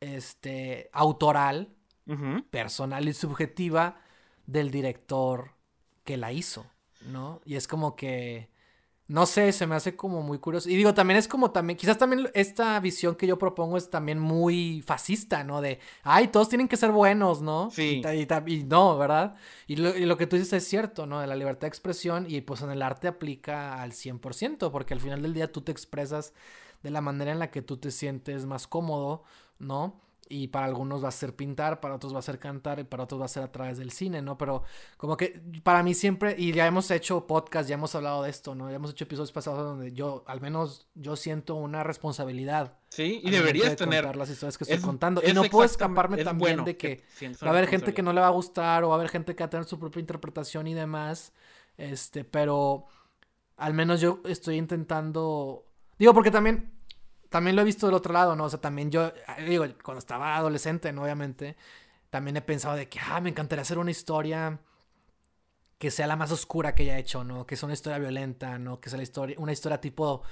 este, autoral, personal y subjetiva del director que la hizo, ¿no? Y es como que no sé, se me hace como muy curioso. Y digo, también es como también, quizás también esta visión que yo propongo es también muy fascista, ¿no? De, ay, todos tienen que ser buenos, ¿no? Sí. Y, no, ¿verdad? Y lo, que tú dices es cierto, ¿no? De la libertad de expresión y pues en el arte aplica al 100%, porque al final del día tú te expresas de la manera en la que tú te sientes más cómodo, ¿no? Y para algunos va a ser pintar, para otros va a ser cantar y para otros va a ser a través del cine, ¿no? Pero como que para mí siempre, y ya hemos hecho podcast, ya hemos hablado de esto, ¿no? Ya hemos hecho episodios pasados donde yo, al menos yo siento una responsabilidad. Sí, y deberías tener. Contar las historias que estoy contando. Y no puedo escaparme también de que, va a haber gente que no le va a gustar o va a haber gente que va a tener su propia interpretación y demás. Este, pero al menos yo estoy intentando... Digo, porque también también lo he visto del otro lado, ¿no? O sea, también yo, digo, cuando estaba adolescente, ¿no? Obviamente, también he pensado de que, ah, me encantaría hacer una historia que sea la más oscura que haya hecho, ¿no? Que sea una historia violenta, ¿no? Que sea la historia, una historia tipo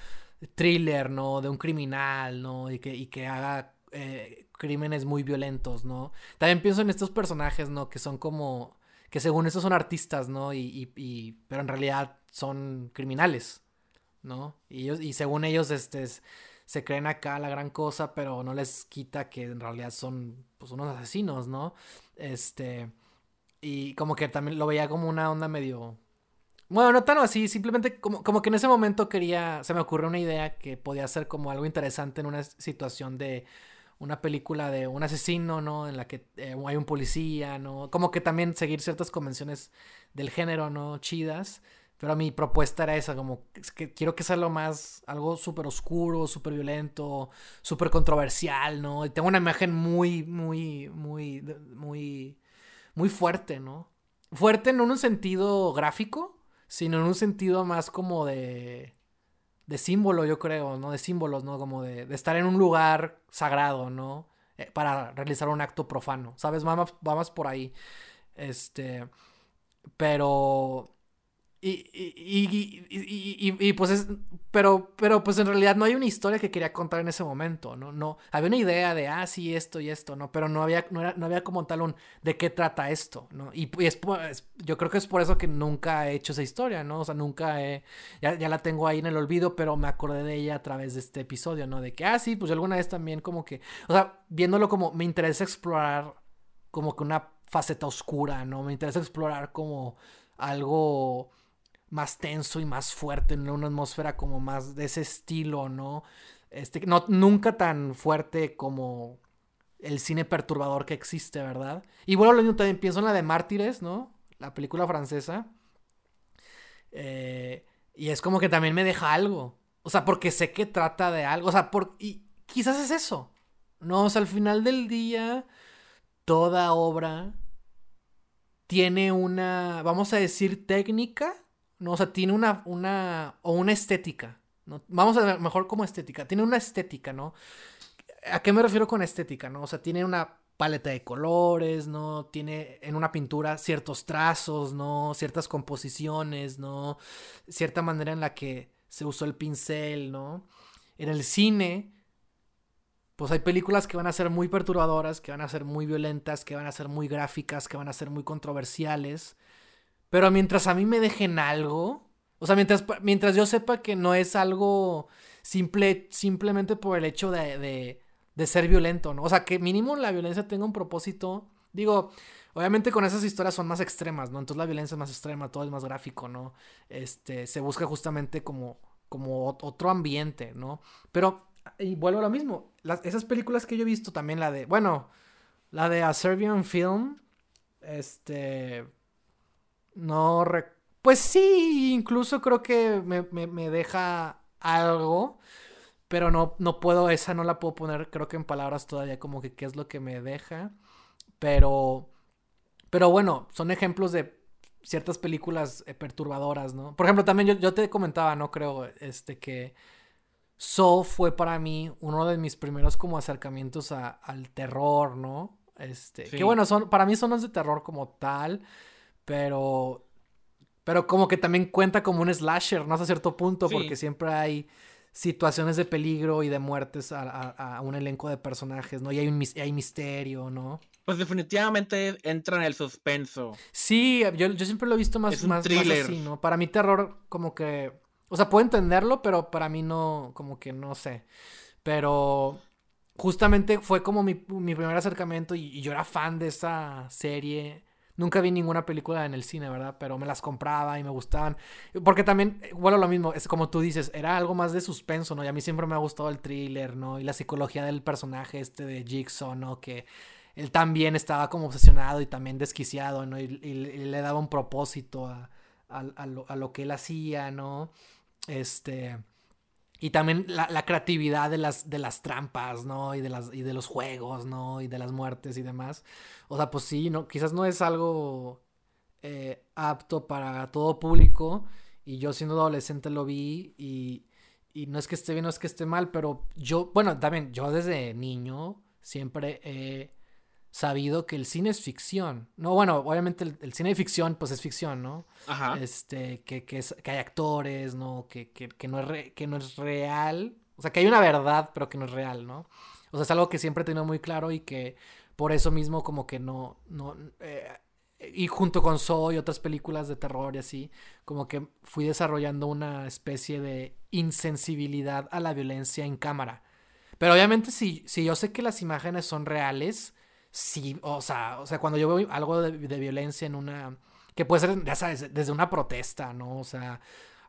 thriller, ¿no? De un criminal, ¿no? Y que, y que haga eh, crímenes muy violentos, ¿no? También pienso en estos personajes, ¿no? Que son como, que según estos son artistas, ¿no? Y, y pero en realidad son criminales, ¿no? Y, ellos, y según ellos, este... Es, se creen acá la gran cosa, pero no les quita que en realidad son pues unos asesinos, ¿no? Este y como que también lo veía como una onda medio bueno, no tan así, simplemente como, como que en ese momento quería, se me ocurrió una idea que podía ser como algo interesante en una situación de una película de un asesino, ¿no? En la que eh, hay un policía, ¿no? Como que también seguir ciertas convenciones del género, ¿no? Chidas. Pero mi propuesta era esa, como que quiero que sea lo más, algo súper oscuro, súper violento, súper controversial, ¿no? Y tengo una imagen muy, muy, muy, muy, muy fuerte, ¿no? Fuerte no en un sentido gráfico, sino en un sentido más como de, de símbolo, yo creo, ¿no? De símbolos, ¿no? Como de, de estar en un lugar sagrado, ¿no? Eh, para realizar un acto profano, ¿sabes? Vamos, vamos por ahí. Este, pero y, y, y, y, pues es, pero, pero pues en realidad no hay una historia que quería contar en ese momento, ¿no? No, había una idea de, ah, sí, esto y esto, ¿no? Pero no había, no, era, no había como tal un, ¿de qué trata esto, ¿no? Y, es, yo creo que es por eso que nunca he hecho esa historia, ¿no? O sea, nunca he, ya, ya la tengo ahí en el olvido, pero me acordé de ella a través de este episodio, ¿no? De que, ah, sí, pues alguna vez también como que, o sea, viéndolo como, me interesa explorar como que una faceta oscura, ¿no? Me interesa explorar como algo más tenso y más fuerte, en una atmósfera como más de ese estilo, ¿no? Este, no, nunca tan fuerte como el cine perturbador que existe, ¿verdad? Y bueno, lo mismo también pienso en la de Mártires, ¿no? La película francesa. Eh, y es como que también me deja algo. O sea, porque sé que trata de algo. O sea, por, y quizás es eso. No, o sea, al final del día, toda obra tiene una, vamos a decir, técnica no, o sea, tiene una, una, o una estética, ¿no? Vamos a ver mejor como estética, tiene una estética, ¿no? ¿A qué me refiero con estética, no? O sea, tiene una paleta de colores, ¿no? Tiene en una pintura ciertos trazos, ¿no? Ciertas composiciones, ¿no? Cierta manera en la que se usó el pincel, ¿no? En el cine, pues hay películas que van a ser muy perturbadoras, que van a ser muy violentas, que van a ser muy gráficas, que van a ser muy controversiales. Pero mientras a mí me dejen algo, o sea, mientras, mientras yo sepa que no es algo simple, simplemente por el hecho de, de, ser violento, ¿no? O sea, que mínimo la violencia tenga un propósito. Digo, obviamente con esas historias son más extremas, ¿no? Entonces la violencia es más extrema, todo es más gráfico, ¿no? Este, se busca justamente como, como otro ambiente, ¿no? Pero, y vuelvo a lo mismo, las, esas películas que yo he visto también, la de, bueno, la de A Serbian Film, este, no... Pues sí, incluso creo que me, deja algo, pero no, no puedo, esa no la puedo poner creo que en palabras todavía como que qué es lo que me deja, pero... Pero bueno, son ejemplos de ciertas películas eh, perturbadoras, ¿no? Por ejemplo, también yo, te comentaba, ¿no? Creo, este, que So fue para mí uno de mis primeros como acercamientos al terror, ¿no? Este, que bueno, son, para mí son los de terror como tal, pero. Pero como que también cuenta como un slasher, ¿no? Hasta cierto punto, porque siempre hay situaciones de peligro y de muertes a, un elenco de personajes, ¿no? Y hay, un, hay misterio, ¿no? Pues definitivamente entra en el suspenso. Sí, yo, yo siempre lo he visto más, más, así, ¿no? Para mí terror como que O sea, puedo entenderlo, pero para mí no, como que no sé. Pero justamente fue como mi, primer acercamiento y, yo era fan de esa serie. Nunca vi ninguna película en el cine, ¿verdad? Pero me las compraba y me gustaban. Porque también, bueno, lo mismo, es como tú dices, era algo más de suspenso, ¿no? Y a mí siempre me ha gustado el thriller, ¿no? Y la psicología del personaje este de Jigsaw, ¿no? Que él también estaba como obsesionado y también desquiciado, ¿no? Y, le daba un propósito a, a, lo, a, lo, que él hacía, ¿no? Este... Y también la, la, creatividad de las, de las trampas, ¿no? Y de, las, y de los juegos, ¿no? Y de las muertes y demás. O sea, pues sí, ¿no? Quizás no es algo eh, apto para todo público. Y yo siendo adolescente lo vi y, y no es que esté bien, no es que esté mal, pero yo, bueno, también yo desde niño siempre he sabido que el cine es ficción. No, bueno, obviamente el, cine de ficción, pues es ficción, ¿no? Ajá. Este, que, que, es, que hay actores, ¿no? Que, que, que no es que no es real. O sea, que hay una verdad, pero que no es real, ¿no? O sea, es algo que siempre he tenido muy claro y que por eso mismo como que no, no, eh, y junto con Soy y otras películas de terror y así, como que fui desarrollando una especie de insensibilidad a la violencia en cámara. Pero obviamente si, si yo sé que las imágenes son reales, sí, o sea, o sea, cuando yo veo algo de, violencia en una, que puede ser, ya sabes, desde una protesta, ¿no? O sea,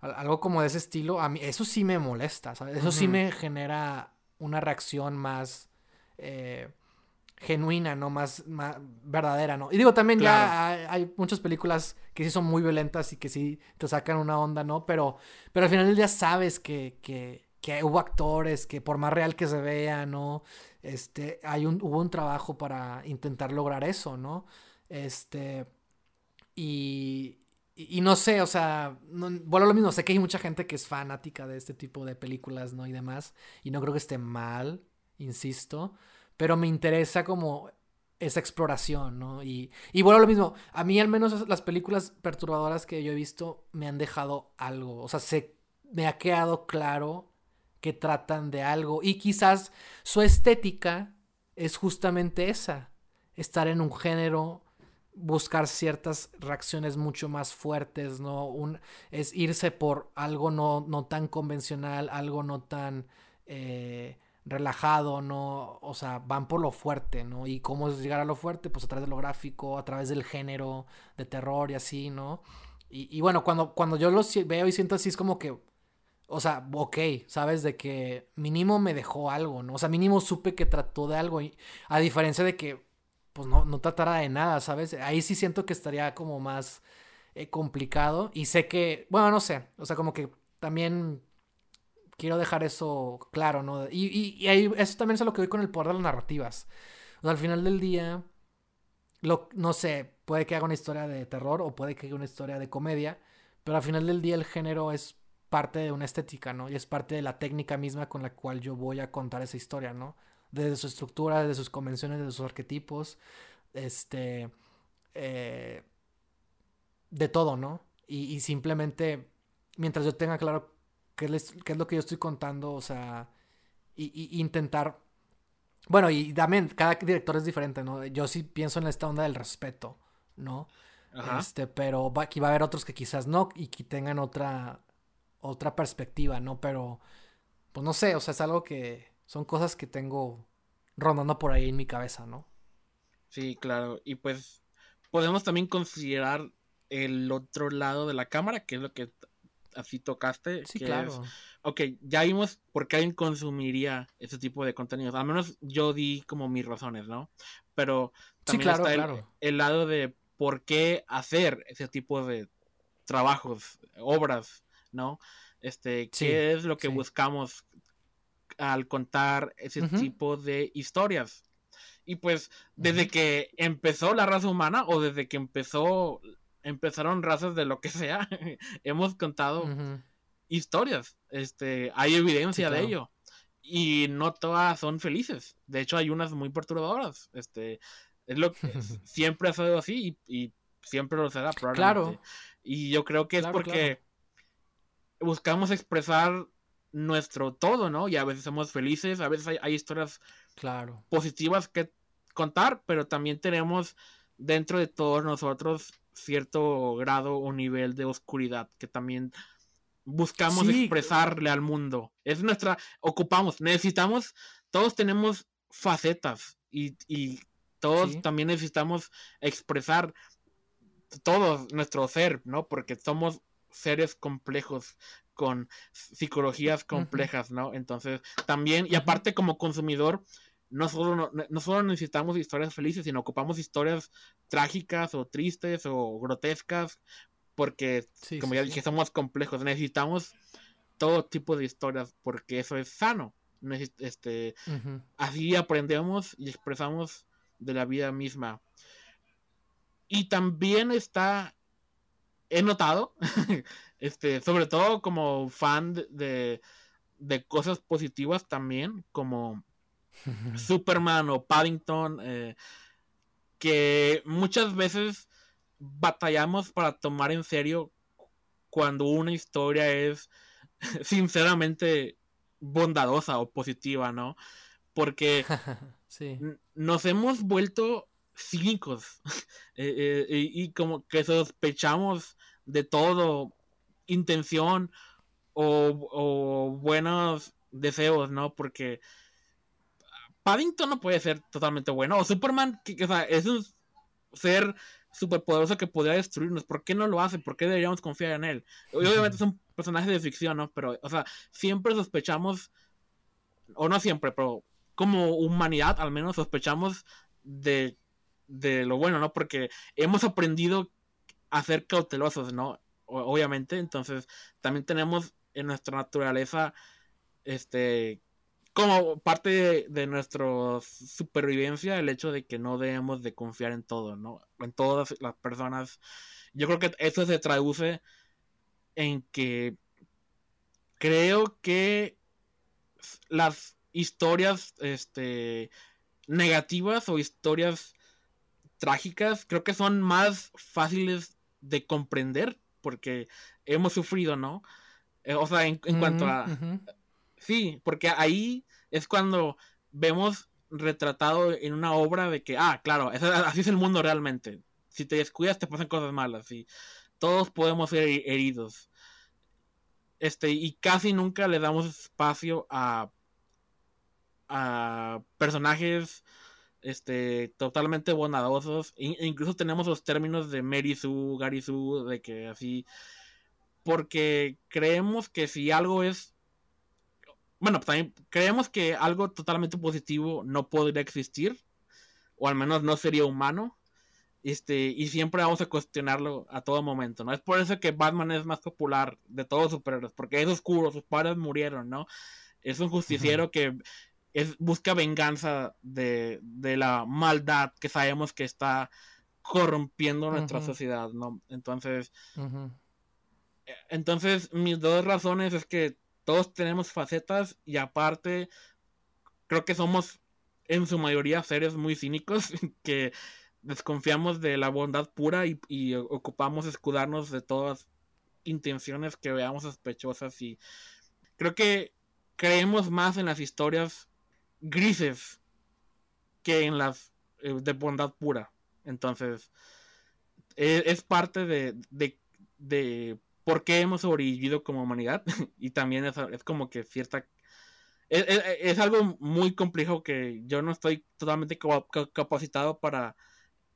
algo como de ese estilo, a mí, eso sí me molesta, ¿sabes? Eso sí me genera una reacción más eh, genuina, ¿no? Más, más, verdadera, ¿no? Y digo, también ya hay, muchas películas que sí son muy violentas y que sí te sacan una onda, ¿no? Pero, pero al final del día sabes que, que, que hubo actores que por más real que se vea, ¿no? Este, hay un, hubo un trabajo para intentar lograr eso, ¿no? Este, y, y, no sé, o sea, bueno, lo mismo, sé que hay mucha gente que es fanática de este tipo de películas, ¿no? Y demás, y no creo que esté mal, insisto, pero me interesa como esa exploración, ¿no? Y, y bueno, lo mismo, a mí al menos las películas perturbadoras que yo he visto me han dejado algo, o sea, se, me ha quedado claro que tratan de algo y quizás su estética es justamente esa, estar en un género, buscar ciertas reacciones mucho más fuertes, ¿no? Un, es irse por algo no, no tan convencional, algo no tan eh, relajado, ¿no? O sea, van por lo fuerte, ¿no? Y cómo es llegar a lo fuerte, pues a través de lo gráfico, a través del género de terror y así, ¿no? Y, y bueno, cuando, cuando yo los veo y siento así, es como que o sea, ok, sabes de que mínimo me dejó algo, ¿no? O sea, mínimo supe que trató de algo, y, a diferencia de que, pues no, no tratara de nada, ¿sabes? Ahí sí siento que estaría como más eh, complicado y sé que, bueno, no sé, o sea, como que también quiero dejar eso claro, ¿no? Y, y, ahí, eso también es lo que voy con el poder de las narrativas. O sea, al final del día, lo, no sé, puede que haga una historia de terror o puede que haga una historia de comedia, pero al final del día el género es parte de una estética, ¿no? Y es parte de la técnica misma con la cual yo voy a contar esa historia, ¿no? Desde su estructura, desde sus convenciones, de sus arquetipos, este, eh, de todo, ¿no? Y, simplemente, mientras yo tenga claro qué es, qué es, lo que yo estoy contando, o sea, y, intentar, bueno, y también cada director es diferente, ¿no? Yo sí pienso en esta onda del respeto, ¿no? Este, pero aquí va a haber otros que quizás no y que tengan otra otra perspectiva, ¿no? Pero, pues no sé, o sea, es algo que son cosas que tengo rondando por ahí en mi cabeza, ¿no? Sí, claro. Y pues podemos también considerar el otro lado de la cámara, que es lo que así tocaste. Sí, claro. ok, ya vimos por qué alguien consumiría ese tipo de contenidos. Al menos yo di como mis razones, ¿no? Pero también está el, el lado de por qué hacer ese tipo de trabajos, obras ¿no? Este, ¿qué es lo que buscamos al contar ese tipo de historias? Y pues, desde que empezó la raza humana o desde que empezó, empezaron razas de lo que sea, hemos contado historias. Este, hay evidencia de ello. Y no todas son felices. De hecho, hay unas muy perturbadoras. Este, es lo que siempre ha sido así y, siempre lo será probablemente. Claro. Y yo creo que es porque buscamos expresar nuestro todo, ¿no? Y a veces somos felices, a veces hay, historias claro. positivas que contar, pero también tenemos dentro de todos nosotros cierto grado o nivel de oscuridad que también buscamos expresarle al mundo. Es nuestra, ocupamos, necesitamos, todos tenemos facetas y, todos también necesitamos expresar todo nuestro ser, ¿no? Porque somos seres complejos con psicologías complejas, ¿no? Entonces, también, y aparte como consumidor, no solo, no, solo necesitamos historias felices, sino ocupamos historias trágicas o tristes o grotescas, porque, como ya dije, somos complejos, necesitamos todo tipo de historias, porque eso es sano. Este, Así aprendemos y expresamos de la vida misma. Y también está, he notado, este, sobre todo como fan de, de cosas positivas también, como Superman o Paddington, eh, que muchas veces batallamos para tomar en serio cuando una historia es sinceramente bondadosa o positiva, ¿no? Porque nos hemos vuelto cínicos eh, eh, y como que sospechamos de todo intención o, o buenos deseos, ¿no? Porque Paddington no puede ser totalmente bueno. O Superman, que, es un ser superpoderoso que podría destruirnos. ¿Por qué no lo hace? ¿Por qué deberíamos confiar en él? obviamente es un personaje de ficción, ¿no? Pero, o sea, siempre sospechamos, o no siempre, pero como humanidad al menos sospechamos de, de lo bueno, ¿no? Porque hemos aprendido a ser cautelosos, ¿no? obviamente, entonces también tenemos en nuestra naturaleza, este, como parte de, nuestra supervivencia el hecho de que no debemos de confiar en todo, ¿no? En todas las personas. Yo creo que eso se traduce en que creo que las historias este, negativas o historias trágicas creo que son más fáciles de comprender porque hemos sufrido, ¿no? Eh, o sea, en, cuanto a... Sí, porque ahí es cuando vemos retratado en una obra de que, ah, claro, así es el mundo realmente. Si te descuidas te pasan cosas malas y todos podemos ser heridos. Este, y casi nunca le damos espacio a, a personajes este, totalmente bondadosos. E incluso tenemos los términos de Mary Sue, Gary Sue, de que así. Porque creemos que si algo es bueno, pues también creemos que algo totalmente positivo no podría existir, o al menos no sería humano, este, y siempre vamos a cuestionarlo a todo momento, ¿no? Es por eso que Batman es más popular de todos los superhéroes, porque es oscuro, sus padres murieron, ¿no? Es un justiciero que es, busca venganza de, la maldad que sabemos que está corrompiendo nuestra sociedad, ¿no? Entonces, eh, entonces mis dos razones es que todos tenemos facetas y aparte creo que somos en su mayoría seres muy cínicos que desconfiamos de la bondad pura y, ocupamos escudarnos de todas intenciones que veamos sospechosas y creo que creemos más en las historias grises que en las eh, de bondad pura. Entonces e, es, parte de, de por qué hemos sobrevivido como humanidad. Y también es, como que cierta... Es, algo muy complejo que yo no estoy totalmente capacitado para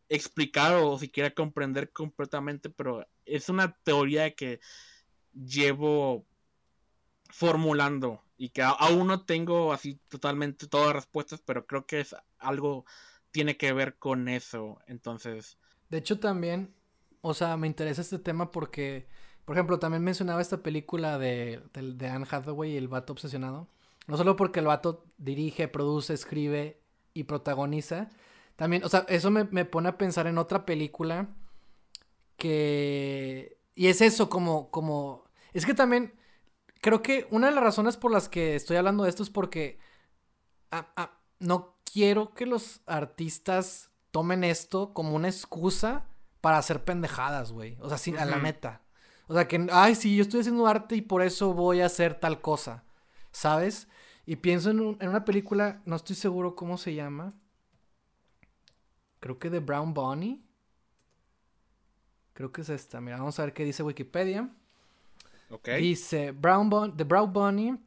explicar o siquiera comprender completamente, pero es una teoría que llevo formulando y que aún no tengo así totalmente todas las respuestas, pero creo que es algo tiene que ver con eso, entonces. De hecho también, o sea, me interesa este tema porque por ejemplo, también mencionaba esta película de, de, Anne Hathaway y el vato obsesionado. No solo porque el vato dirige, produce, escribe y protagoniza. También, o sea, eso me, me pone a pensar en otra película que... Y es eso, como, como... Es que también creo que una de las razones por las que estoy hablando de esto es porque ah, ah, no quiero que los artistas tomen esto como una excusa para hacer pendejadas, güey. O sea, sí, a la neta. O sea, que, ay, sí, yo estoy haciendo arte y por eso voy a hacer tal cosa, ¿sabes? Y pienso en, una película, no estoy seguro cómo se llama. Creo que de Brown Bunny. Creo que es esta. Mira, vamos a ver qué dice Wikipedia. Dice, Brown The Brown Bunny,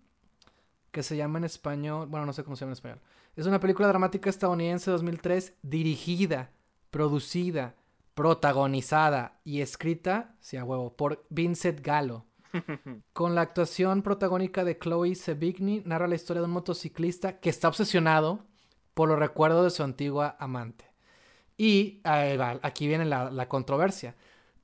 que se llama en español, bueno, no sé cómo se llama en español. Es una película dramática estadounidense 2003 dirigida, producida, protagonizada y escrita, si a huevo, por Vincent Gallo. Con la actuación protagónica de Chloe Sevigny, narra la historia de un motociclista que está obsesionado por los recuerdos de su antigua amante. Y aquí viene la, la controversia.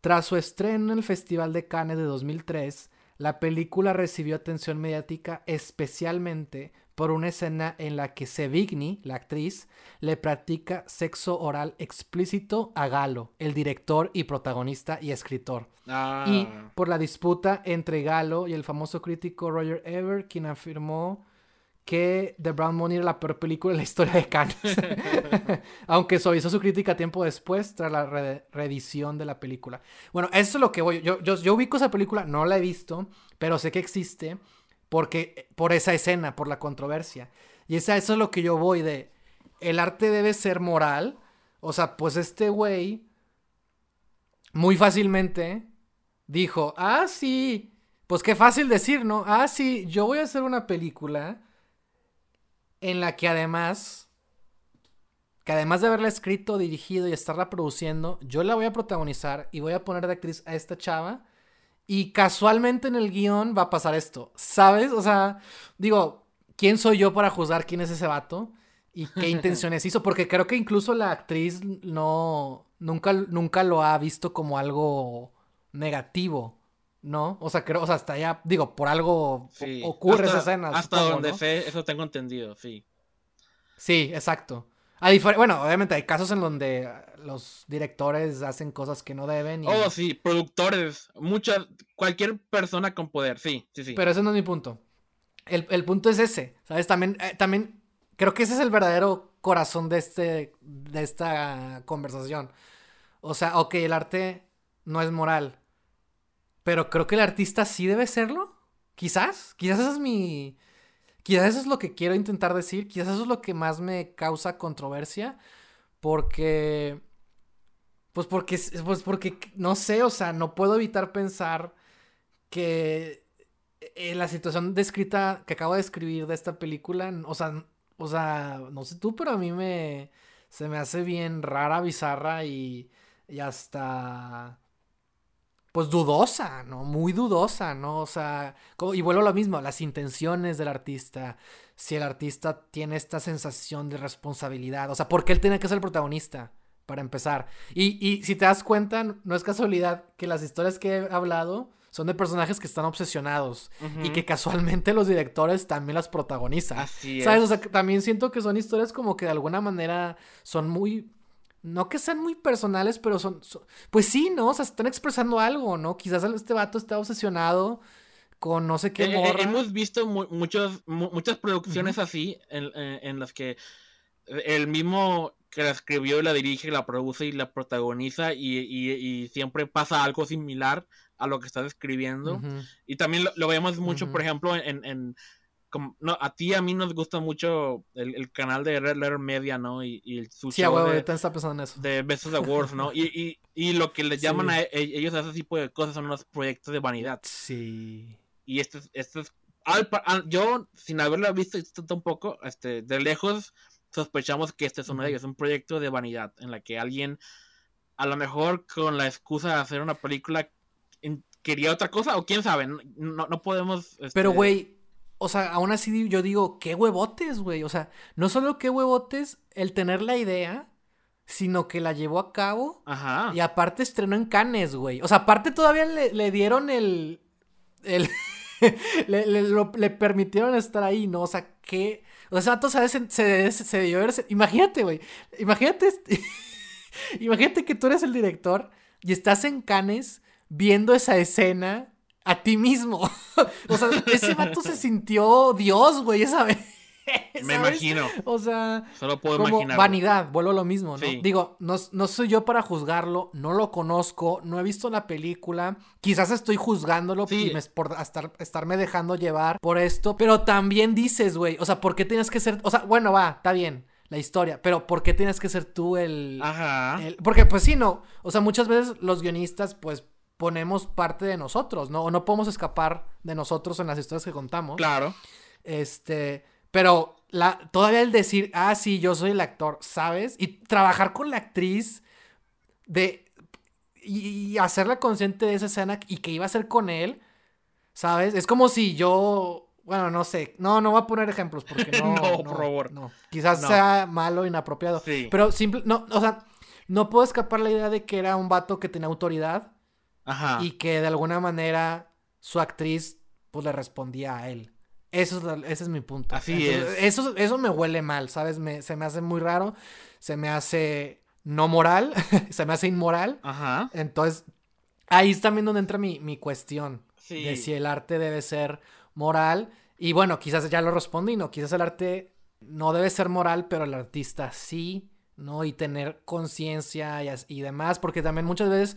Tras su estreno en el Festival de Cannes de 2003, la película recibió atención mediática especialmente por una escena en la que Sevigny, la actriz, le practica sexo oral explícito a Galo, el director y protagonista y escritor. Y Ah. por la disputa entre Galo y el famoso crítico Roger Ebert, quien afirmó que The Brown Money era la peor película de la historia de Cannes. Aunque suavizó su crítica tiempo después, tras la re- reedición de la película. Bueno, eso es lo que voy. Yo, yo, yo ubico esa película, no la he visto, pero sé que existe porque, por esa escena, por la controversia. Y esa, eso es lo que yo voy de. El arte debe ser moral. O sea, pues este güey muy fácilmente dijo, ah, sí, pues qué fácil decir, ¿no? Ah, sí, yo voy a hacer una película en la que además, que además de haberla escrito, dirigido y estarla produciendo, yo la voy a protagonizar y voy a poner de actriz a esta chava. Y casualmente en el guion va a pasar esto, ¿sabes? O sea, digo, ¿quién soy yo para juzgar quién es ese vato? Y qué intenciones hizo, porque creo que incluso la actriz no, nunca, nunca lo ha visto como algo negativo, ¿no? O sea, creo, o sea, hasta allá, digo, por algo Sí. ocurre hasta, esa escena. Hasta supongo, donde ¿no? sé, eso tengo entendido, sí. Sí, exacto. A bueno, obviamente hay casos en donde los directores hacen cosas que no deben. y- Oh, sí, productores, muchas, cualquier persona con poder, sí, sí, sí. Pero ese no es mi punto. El, el punto es ese, ¿sabes? También, eh, también creo que ese es el verdadero corazón de, este, de esta conversación. O sea, ok, el arte no es moral, pero creo que el artista sí debe serlo. Quizás, quizás es mi... Quizás eso es lo que quiero intentar decir, quizás eso es lo que más me causa controversia, porque... Pues porque, pues porque, no sé, o sea, no puedo evitar pensar que eh, la situación descrita que acabo de escribir de esta película, o sea, o sea, no sé tú, pero a mí me se me hace bien rara, bizarra y, y hasta pues dudosa, ¿no? Muy dudosa, ¿no? O sea, como- y vuelvo a lo mismo, las intenciones del artista, si el artista tiene esta sensación de responsabilidad, o sea, ¿por qué él tiene que ser el protagonista? Para empezar. Y, y si te das cuenta, no es casualidad que las historias que he hablado son de personajes que están obsesionados y que casualmente los directores también las protagonizan. Así ¿Sabes? es. O sea, también siento que son historias como que de alguna manera son muy... No que sean muy personales, pero son... son- pues sí, ¿no? O sea, están expresando algo, ¿no? Quizás este vato está obsesionado con no sé qué Eh, eh, hemos visto mu- muchos, mu- muchas producciones así en, en- en las que el mismo que la escribió, la dirige, la produce y la protagoniza y, y- y siempre pasa algo similar a lo que estás escribiendo. Y también lo, lo vemos mucho, por ejemplo, en... en- como- no, a ti y a mí nos gusta mucho el, el canal de Red Letter Media, ¿no? Y, y el, su Sí, a show huevo, de, está pensando en eso. de Best of the Worst, ¿no? Y, y, y lo que le llaman Sí. a e- ellos a ese tipo de cosas son los proyectos de vanidad. Sí. Y esto es, esto es al yo, sin haberla visto tampoco, este, de lejos sospechamos que este es uno de ellos, un proyecto de vanidad, en la que alguien, a lo mejor con la excusa de hacer una película, en- quería otra cosa, o quién sabe, no, no, no podemos... Pero, este, güey, o sea, aún así yo digo, qué huevotes, güey. O sea, no solo qué huevotes el tener la idea, sino que la llevó a cabo. Ajá. Y aparte estrenó en Cannes, güey. O sea, aparte todavía le, le dieron el. el le, le- lo- le permitieron estar ahí, ¿no? O sea, que. O sea, vato ¿sabes? se, se, se debió haber- Imagínate, güey. Imagínate. Imagínate que tú eres el director y estás en Cannes viendo esa escena a ti mismo. o sea, ese vato se sintió Dios, güey, esa vez. Me imagino, O sea, solo puedo como imaginar. vanidad, vuelvo a lo mismo, ¿no? Sí. Digo, no, no soy yo para juzgarlo, no lo conozco, no he visto la película, quizás estoy juzgándolo Sí. me, por estar, estarme dejando llevar por esto, pero también dices, güey, o sea, ¿por qué tienes que ser, o sea, bueno, va, está bien, la historia, pero ¿por qué tienes que ser tú el... Ajá. el- porque pues sí, no, o sea, muchas veces los guionistas, pues, ponemos parte de nosotros, ¿no? O no podemos escapar de nosotros en las historias que contamos. Claro. Este, pero la, todavía el decir, ah, sí, yo soy el actor, ¿sabes? Y trabajar con la actriz de... Y, hacerla consciente de esa escena y que iba a ser con él, ¿sabes? Es como si yo... Bueno, no sé. No, no voy a poner ejemplos porque no. no, por favor. No. Quizás sea malo, inapropiado. Sí. Pero simple. No, o sea, no puedo escapar la idea de que era un vato que tenía autoridad. Ajá. Y que de alguna manera su actriz, pues le respondía a él. Eso es, ese es mi punto. Así es. Eso, eso me huele mal, ¿sabes? Me, se me hace muy raro. Se me hace no moral. se me hace inmoral. Ajá. Entonces, ahí es también donde entra mi, mi cuestión. Sí. De si el arte debe ser moral. Y bueno, quizás ya lo respondí, ¿no? Quizás el arte no debe ser moral, pero el artista sí, ¿no? Y tener conciencia y, y demás. Porque también muchas veces,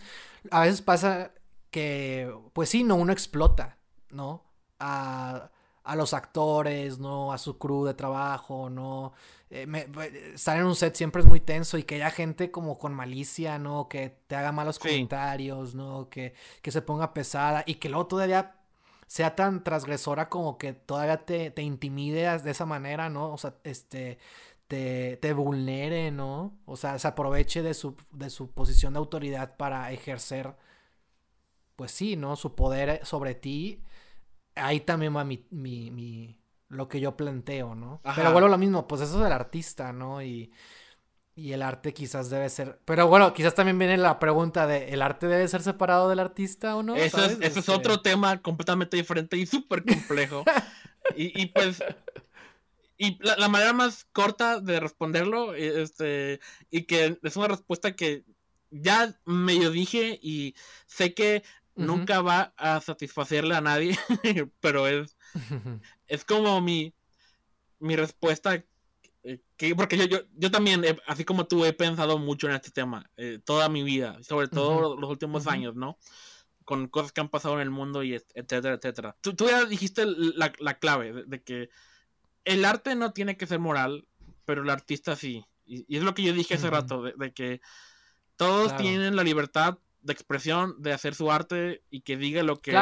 a veces pasa que, pues sí, no, uno explota, ¿no? A a los actores, ¿no? A su crew de trabajo, ¿no? Eh, estar en un set siempre es muy tenso y que haya gente como con malicia, ¿no? Que te haga malos comentarios, ¿no? Que, que se ponga pesada y que luego todavía sea tan transgresora como que todavía te, te intimide de esa manera, ¿no? O sea, este, te, te vulnere, ¿no? O sea, se aproveche de su, de su posición de autoridad para ejercer, pues sí, ¿no? Su poder sobre ti ahí también va mi, mi, mi lo que yo planteo, ¿no? Pero bueno, lo mismo, pues eso es el artista, ¿no? Y, y el arte quizás debe ser. Pero bueno, quizás también viene la pregunta de: ¿el arte debe ser separado del artista o no? Eso, es, es, este otro tema completamente diferente y súper complejo. y, y, pues. Y la, la, manera más corta de responderlo, este, y que es una respuesta que ya medio dije y sé que Nunca va a satisfacerle a nadie, pero es, es como mi, mi respuesta. Eh, que, porque yo, yo, yo también, así como tú, he pensado mucho en este tema eh, toda mi vida, sobre todo los últimos años, ¿no? Con cosas que han pasado en el mundo y etcétera, etcétera. Tú, tú ya dijiste la, la clave de, que el arte no tiene que ser moral, pero el artista sí. Y, es lo que yo dije hace rato, de, que todos tienen la libertad de expresión, de hacer su arte y que diga lo que,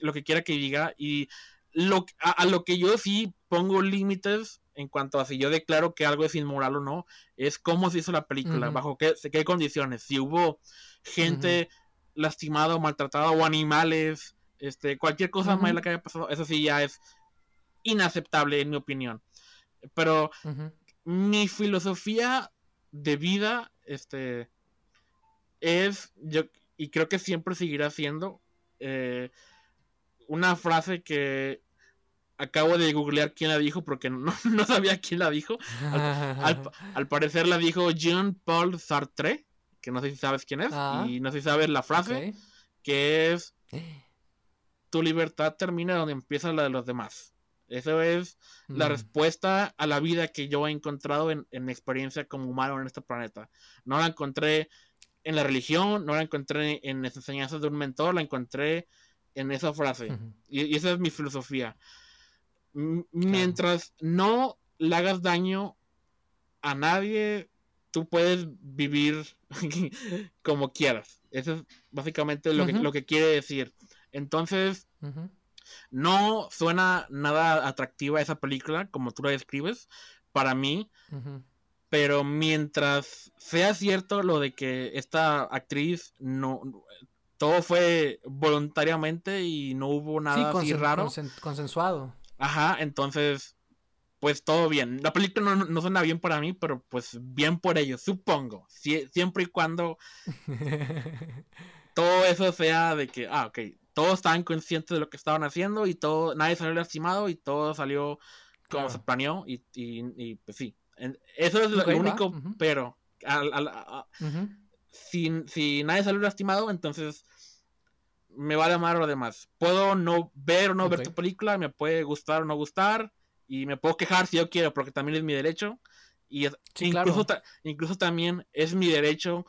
lo que quiera que diga. Y lo, a, lo que yo sí pongo límites en cuanto a si yo declaro que algo es inmoral o no, es cómo se hizo la película, bajo qué, qué, condiciones. Si hubo gente lastimada o maltratada o animales, este, cualquier cosa mala que haya pasado, eso sí ya es inaceptable en mi opinión. Pero mi filosofía de vida, este, es, yo, y creo que siempre seguirá siendo eh, una frase que acabo de googlear quién la dijo porque no, sabía quién la dijo. Al, parecer la dijo Jean-Paul Sartre, que no sé si sabes quién es, ah. y no sé si sabes la frase, que es tu libertad termina donde empieza la de los demás. Eso es la mm. respuesta a la vida que yo he encontrado en, en experiencia como humano en este planeta. No la encontré en la religión, no la encontré en las enseñanzas de un mentor, la encontré en esa frase. y, esa es mi filosofía. Mientras no le hagas daño a nadie, tú puedes vivir como quieras. Eso es básicamente lo, que, lo que quiere decir. Entonces, no suena nada atractiva esa película, como tú la describes, para mí. Pero mientras sea cierto lo de que esta actriz no todo fue voluntariamente y no hubo nada así raro. consensuado. Ajá, entonces, pues todo bien. La película no, suena bien para mí, pero pues bien por ellos, supongo. siempre y cuando todo eso sea de que, ah, ok, todos estaban conscientes de lo que estaban haciendo y todo, nadie salió lastimado y todo salió como se planeó y, y pues sí, eso es lo, único, pero si, nadie salió lastimado, entonces me va a llamar lo demás. Puedo no ver o no ver tu película, me puede gustar o no gustar, y me puedo quejar si yo quiero, porque también es mi derecho. Y incluso, incluso también es mi derecho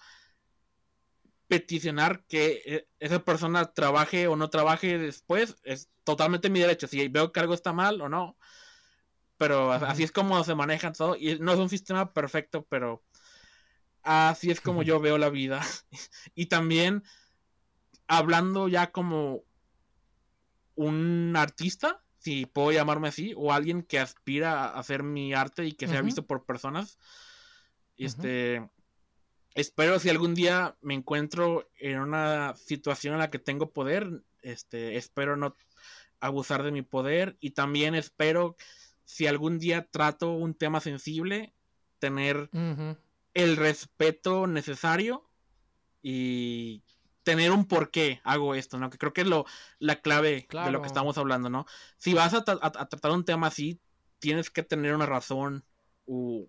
peticionar que eh, esa persona trabaje o no trabaje después. Es totalmente mi derecho. Si veo que algo está mal o no, pero así es como se manejan todo. Y no es un sistema perfecto, pero así es como yo veo la vida. y también hablando ya como un artista, si puedo llamarme así, o alguien que aspira a hacer mi arte y que sea visto por personas. Este, espero si algún día me encuentro en una situación en la que tengo poder, este, espero no abusar de mi poder y también espero si algún día trato un tema sensible, tener el respeto necesario y tener un por qué hago esto, ¿no? Que creo que es lo, la clave de lo que estamos hablando, ¿no? Si vas a, tratar un tema así, tienes que tener una razón o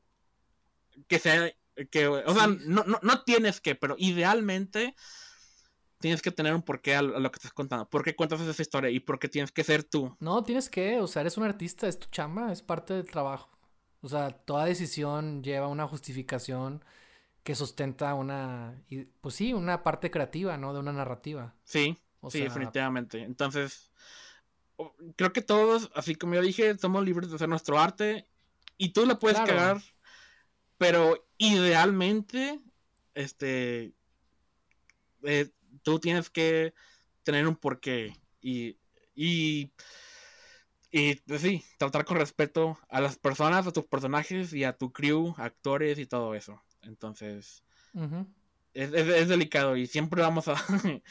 que sea, que, o sea, no, no, tienes que, pero idealmente tienes que tener un porqué a lo que estás contando. ¿Por qué cuentas esa historia? ¿Y por qué tienes que ser tú? No, tienes que, o sea, eres un artista, es tu chamba, es parte del trabajo. O sea, toda decisión lleva una justificación que sustenta una, pues sí, una parte creativa, ¿no? De una narrativa. Sí, sí, definitivamente. Entonces, creo que todos, así como yo dije, somos libres de hacer nuestro arte y tú lo puedes cagar, pero idealmente, este, eh, tú tienes que tener un porqué y, y, y pues sí, tratar con respeto a las personas, a tus personajes y a tu crew, actores y todo eso. Entonces, es, delicado y siempre vamos a...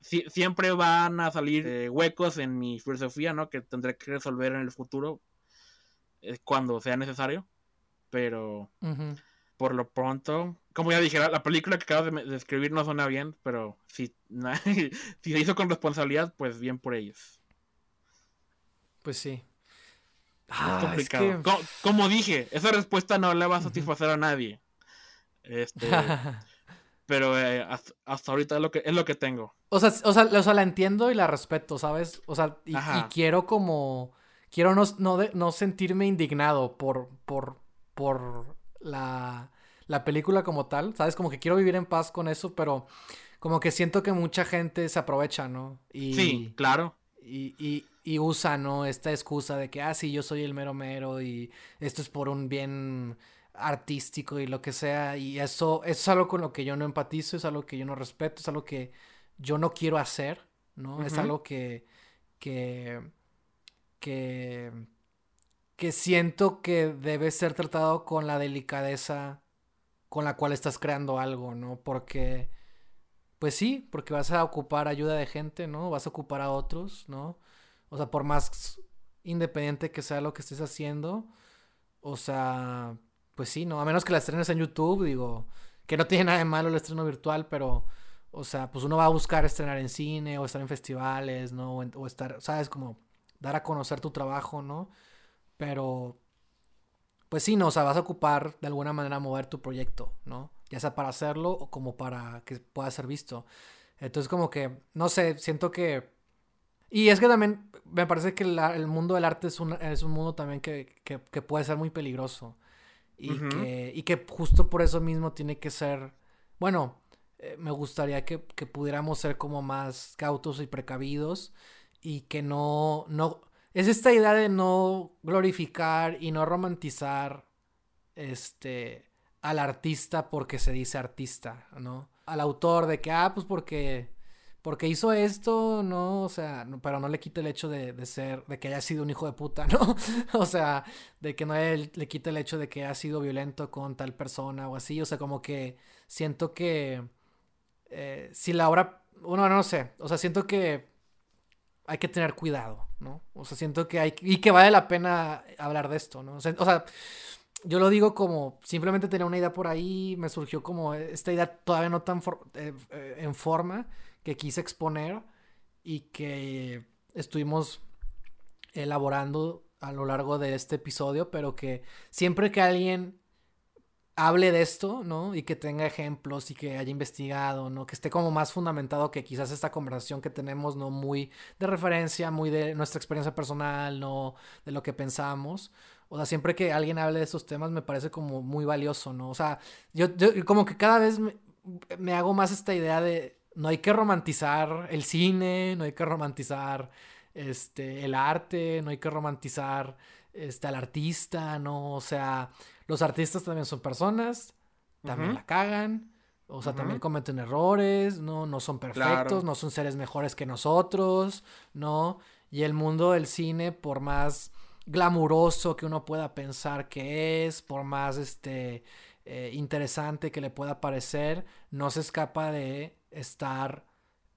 siempre van a salir eh, huecos en mi filosofía, ¿no? Que tendré que resolver en el futuro eh, cuando sea necesario. Pero por lo pronto, como ya dije, la, película que acabas de, escribir no suena bien, pero si, si se hizo con responsabilidad, pues bien por ellos. Pues sí. Ah, como, dije, esa respuesta no le va a satisfacer a nadie. Este, pero eh, hasta, ahorita es lo que es lo que tengo. O sea, o sea, la entiendo y la respeto, ¿sabes? O sea, y, quiero como quiero no, no, sentirme indignado por por por la la película como tal, ¿sabes? Como que quiero vivir en paz con eso, pero como que siento que mucha gente se aprovecha, ¿no? Y, sí, claro. Y, y, y usa, ¿no? Esta excusa de que, ah, sí, yo soy el mero mero y esto es por un bien artístico y lo que sea. Y eso, es algo con lo que yo no empatizo, es algo que yo no respeto, es algo que yo no quiero hacer, ¿no? Es algo que, que, que, que siento que debe ser tratado con la delicadeza con la cual estás creando algo, ¿no? Porque, pues sí, porque vas a ocupar ayuda de gente, ¿no? Vas a ocupar a otros, ¿no? O sea, por más independiente que sea lo que estés haciendo, o sea, pues sí, ¿no? A menos que la estrenes en YouTube, digo, que no tiene nada de malo el estreno virtual, pero, o sea, pues uno va a buscar estrenar en cine o estar en festivales, ¿no? O, estar, ¿sabes? Como dar a conocer tu trabajo, ¿no? Pero, pues sí, ¿no? O sea, vas a ocupar de alguna manera mover tu proyecto, ¿no? Ya sea para hacerlo o como para que pueda ser visto. Entonces, como que, no sé, siento que... Y es que también me parece que el mundo del arte es un, es un mundo también que, que, que puede ser muy peligroso. Y, que, y que justo por eso mismo tiene que ser, bueno, eh, me gustaría que, que, pudiéramos ser como más cautos y precavidos y que no, no, es esta idea de no glorificar y no romantizar, este, al artista porque se dice artista, ¿no? Al autor de que, ah, pues porque porque hizo esto, ¿no? O sea, pero no le quita el hecho de, ser, de que haya sido un hijo de puta, ¿no? o sea, de que no le, le quita el hecho de que haya sido violento con tal persona o así, o sea, como que siento que eh, si la obra, bueno, no sé, o sea, siento que hay que tener cuidado, ¿no? O sea, siento que hay, y que vale la pena hablar de esto, ¿no? O sea, yo lo digo como simplemente tenía una idea por ahí, me surgió como esta idea todavía no tan eh, eh, en forma que quise exponer y que estuvimos elaborando a lo largo de este episodio, pero que siempre que alguien hable de esto, ¿no? Y que tenga ejemplos y que haya investigado, ¿no? Que esté como más fundamentado que quizás esta conversación que tenemos, ¿no? Muy de referencia, muy de nuestra experiencia personal, ¿no? De lo que pensamos. O sea, siempre que alguien hable de esos temas me parece como muy valioso, ¿no? O sea, yo, como que cada vez me hago más esta idea de no hay que romantizar el cine, no hay que romantizar este, el arte, no hay que romantizar este, al artista, ¿no? O sea, los artistas también son personas, también la cagan, O sea, también cometen errores, ¿no? No son perfectos, no son seres mejores que nosotros, ¿no? Y el mundo del cine, por más glamuroso que uno pueda pensar que es, por más este eh, interesante que le pueda parecer, no se escapa de estar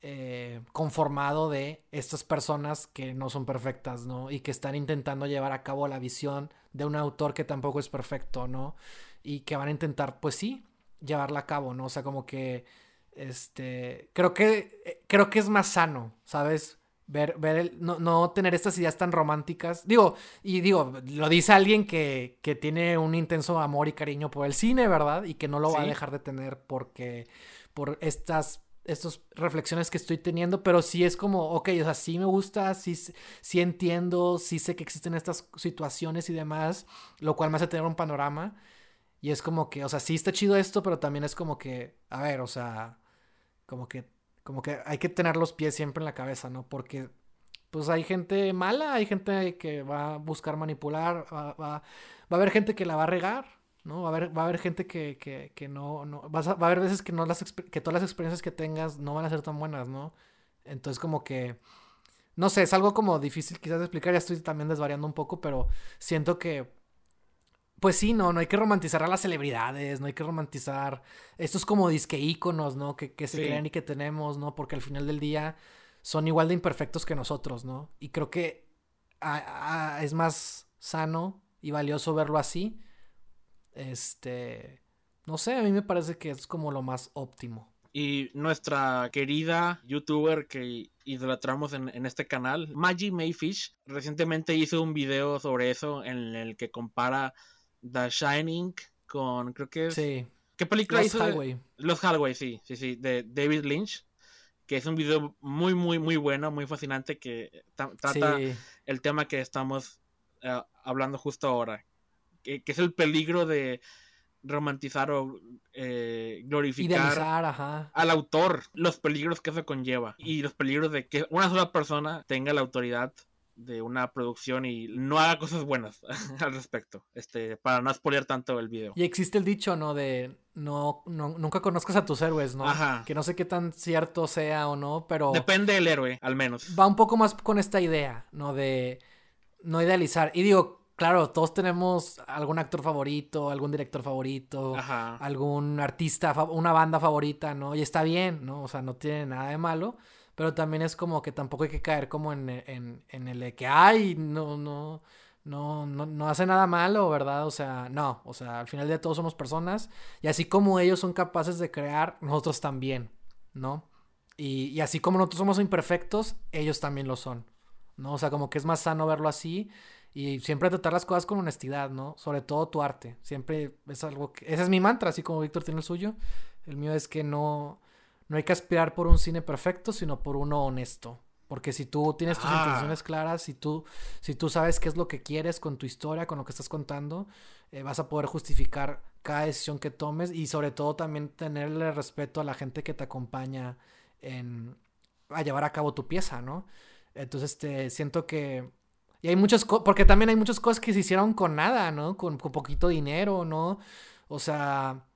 eh, conformado de estas personas que no son perfectas, ¿no? Y que están intentando llevar a cabo la visión de un autor que tampoco es perfecto, ¿no? Y que van a intentar, pues sí, llevarla a cabo, ¿no? O sea, como que, este, creo que, eh, creo que es más sano, ¿sabes? Ver, ver no, no, tener estas ideas tan románticas. Digo, y digo, lo dice alguien que, que, tiene un intenso amor y cariño por el cine, ¿verdad? Y que no lo va a dejar de tener porque, por estas, estas reflexiones que estoy teniendo, pero sí es como, ok, o sea, sí me gusta, sí, sí entiendo, sí sé que existen estas situaciones y demás, lo cual me hace tener un panorama. Y es como que, o sea, sí está chido esto, pero también es como que, a ver, o sea, como que como que hay que tener los pies siempre en la cabeza, ¿no? Porque pues hay gente mala, hay gente que va a buscar manipular, va, va, va a haber gente que la va a regar, ¿no? Va a haber, va a haber gente que, que, que no, no va a haber veces que, no las, que todas las experiencias que tengas no van a ser tan buenas, ¿no? Entonces como que, no sé, es algo como difícil quizás de explicar, ya estoy también desvariando un poco, pero siento que pues sí, no, no hay que romantizar a las celebridades, no hay que romantizar estos como disque íconos, ¿no? Que, que se crean y que tenemos, ¿no? Porque al final del día son igual de imperfectos que nosotros, ¿no? Y creo que es más sano y valioso verlo así. Este, no sé, a mí me parece que es como lo más óptimo. Y nuestra querida youtuber que idolatramos en, en este canal, Maggie Mayfish, recientemente hizo un video sobre eso en el que compara The Shining con, creo que es... Sí. ¿Qué película Los Highway. Los Highway, sí, sí, sí, de David Lynch, que es un video muy, muy, muy bueno, muy fascinante, que trata el tema que estamos eh, hablando justo ahora, que, es el peligro de romantizar o eh, glorificar al autor, los peligros que eso conlleva y los peligros de que una sola persona tenga la autoridad de una producción y no haga cosas buenas al respecto, este, para no spoiler tanto el video. Y existe el dicho, ¿no? De no, nunca conozcas a tus héroes, ¿no? Ajá. Que no sé qué tan cierto sea o no, pero... Depende del héroe, al menos. Va un poco más con esta idea, ¿no? De no idealizar. Y digo, claro, todos tenemos algún actor favorito, algún director favorito, algún artista, una banda favorita, ¿no? Y está bien, ¿no? O sea, no tiene nada de malo pero también es como que tampoco hay que caer como en, en, en el de que, ay, no, no, no, no, no hace nada malo, ¿verdad? O sea, no, o sea, al final de todos somos personas y así como ellos son capaces de crear, nosotros también, ¿no? Y, y así como nosotros somos imperfectos, ellos también lo son, ¿no? O sea, como que es más sano verlo así y siempre tratar las cosas con honestidad, ¿no? Sobre todo tu arte, siempre es algo que... Ese es mi mantra, así como Víctor tiene el suyo. El mío es que no no hay que aspirar por un cine perfecto, sino por uno honesto. Porque si tú tienes tus intenciones claras, si tú, si tú sabes qué es lo que quieres con tu historia, con lo que estás contando, eh, vas a poder justificar cada decisión que tomes y sobre todo también tenerle respeto a la gente que te acompaña en, a llevar a cabo tu pieza, ¿no? Entonces, este, siento que... Y hay muchas cosas, porque también hay muchas cosas que se hicieron con nada, ¿no? Con, con poquito dinero, ¿no? O sea,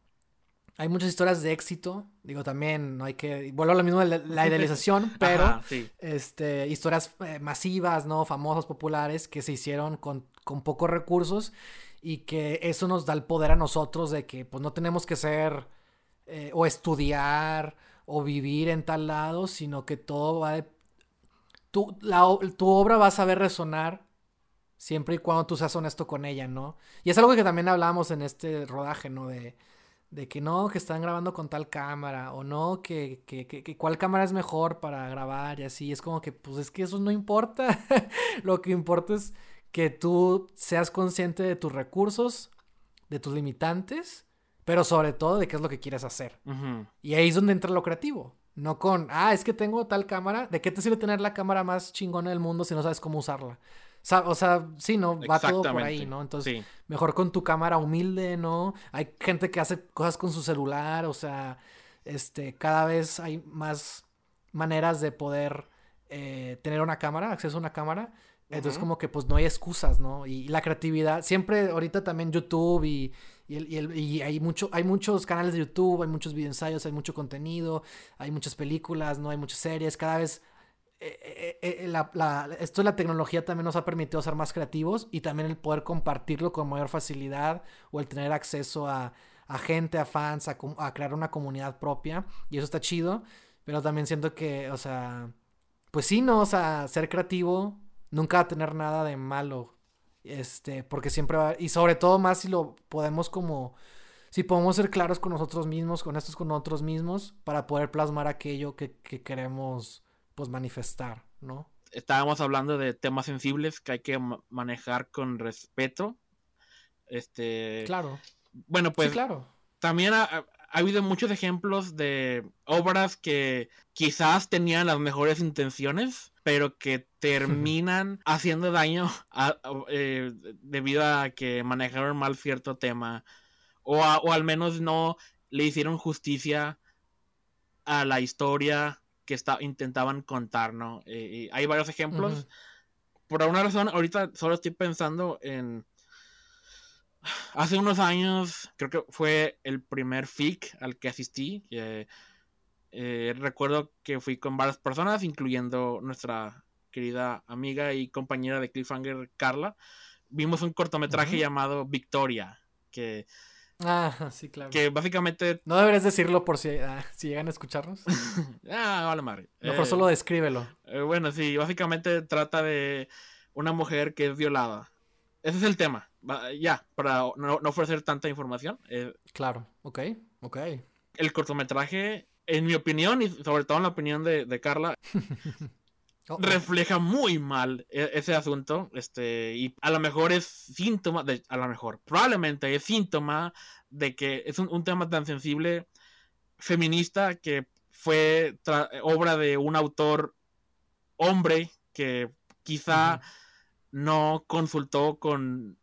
hay muchas historias de éxito. Digo, también no hay que. Vuelvo a lo mismo de la idealización, pero este, historias eh, masivas, ¿no? Famosas, populares, que se hicieron con, con, pocos recursos y que eso nos da el poder a nosotros de que pues no tenemos que ser eh, o estudiar o vivir en tal lado, sino que todo va de. Tu, la, tu obra va a saber resonar siempre y cuando tú seas honesto con ella, ¿no? Y es algo que también hablamos en este rodaje, ¿no? De de que no, que están grabando con tal cámara, o no, que, que, que, cuál cámara es mejor para grabar y así. Es como que, pues es que eso no importa. Lo que importa es que tú seas consciente de tus recursos, de tus limitantes, pero sobre todo de qué es lo que quieres hacer. Y ahí es donde entra lo creativo. No con, ah, es que tengo tal cámara. ¿De qué te sirve tener la cámara más chingona del mundo si no sabes cómo usarla? O sea, sí, ¿no? Va todo por ahí, ¿no? Entonces, mejor con tu cámara humilde, ¿no? Hay gente que hace cosas con su celular, o sea, este, cada vez hay más maneras de poder eh, tener una cámara, acceso a una cámara. Entonces, como que pues no hay excusas, ¿no? Y, la creatividad, siempre ahorita también YouTube y, Y, el, y, hay, mucho, hay muchos canales de YouTube, hay muchos videoensayos, hay mucho contenido, hay muchas películas, ¿no? Hay muchas series, cada vez... Eh, eh, eh, la, esto de la tecnología también nos ha permitido ser más creativos y también el poder compartirlo con mayor facilidad o el tener acceso a, a gente, a fans, a, a, crear una comunidad propia. Y eso está chido. Pero también siento que, o sea, pues sí, ¿no? O sea, ser creativo nunca va a tener nada de malo. Este, porque siempre va, y sobre todo más si lo podemos como, si podemos ser claros con nosotros mismos, con estos con nosotros mismos, para poder plasmar aquello que, que queremos, pues, manifestar, ¿no? Estábamos hablando de temas sensibles que hay que manejar con respeto. Este. Claro. Bueno, pues. claro. También ha, habido muchos ejemplos de obras que quizás tenían las mejores intenciones, pero que terminan haciendo daño eh, debido a que manejaron mal cierto tema o, o, al menos no le hicieron justicia a la historia que está, intentaban contar, ¿no? Eh, hay varios ejemplos. Por alguna razón, ahorita solo estoy pensando en... Hace unos años, creo que fue el primer FIC al que asistí. Eh, recuerdo que fui con varias personas, incluyendo nuestra querida amiga y compañera de Cliffhanger, Carla. Vimos un cortometraje llamado Victoria, que... Ah, sí, claro. Que básicamente... No deberías decirlo por si, ah, si llegan a escucharnos. ah, vale madre. Mejor solo descríbelo. Eh, bueno, sí, básicamente trata de una mujer que es violada. Ese es el tema. Ya, para no, ofrecer tanta información. Eh, claro, ok, ok. El cortometraje en mi opinión, y sobre todo en la opinión de, Carla, oh, oh. refleja muy mal e, ese asunto. Este, y a lo mejor es síntoma, de, a lo mejor, probablemente es síntoma de que es un, tema tan sensible feminista que fue obra de un autor hombre que quizá no consultó con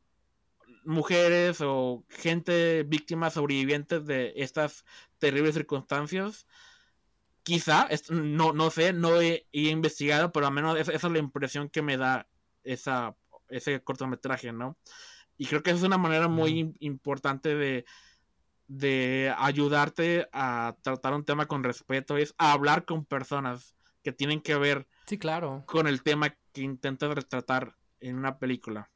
mujeres o gente víctimas sobrevivientes de estas terribles circunstancias. Quizá, no, no sé, no he, investigado, pero al menos esa, es la impresión que me da esa, ese cortometraje, ¿no? Y creo que es una manera muy importante de, de ayudarte a tratar un tema con respeto, es hablar con personas que tienen que ver sí, claro. con el tema que intentas retratar en una película.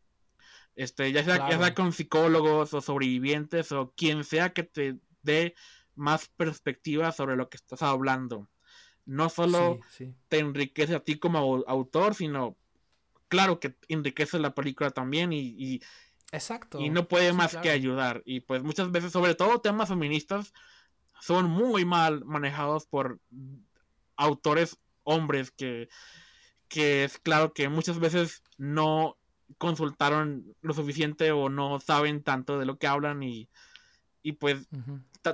Este, ya sea, ya sea con psicólogos o sobrevivientes o quien sea que te dé más perspectiva sobre lo que estás hablando. No solo te enriquece a ti como autor, sino claro que enriquece la película también y, Exacto. y no puede más que ayudar. Y pues muchas veces, sobre todo temas feministas, son muy mal manejados por autores hombres que, que es claro que muchas veces no consultaron lo suficiente o no saben tanto de lo que hablan y, y pues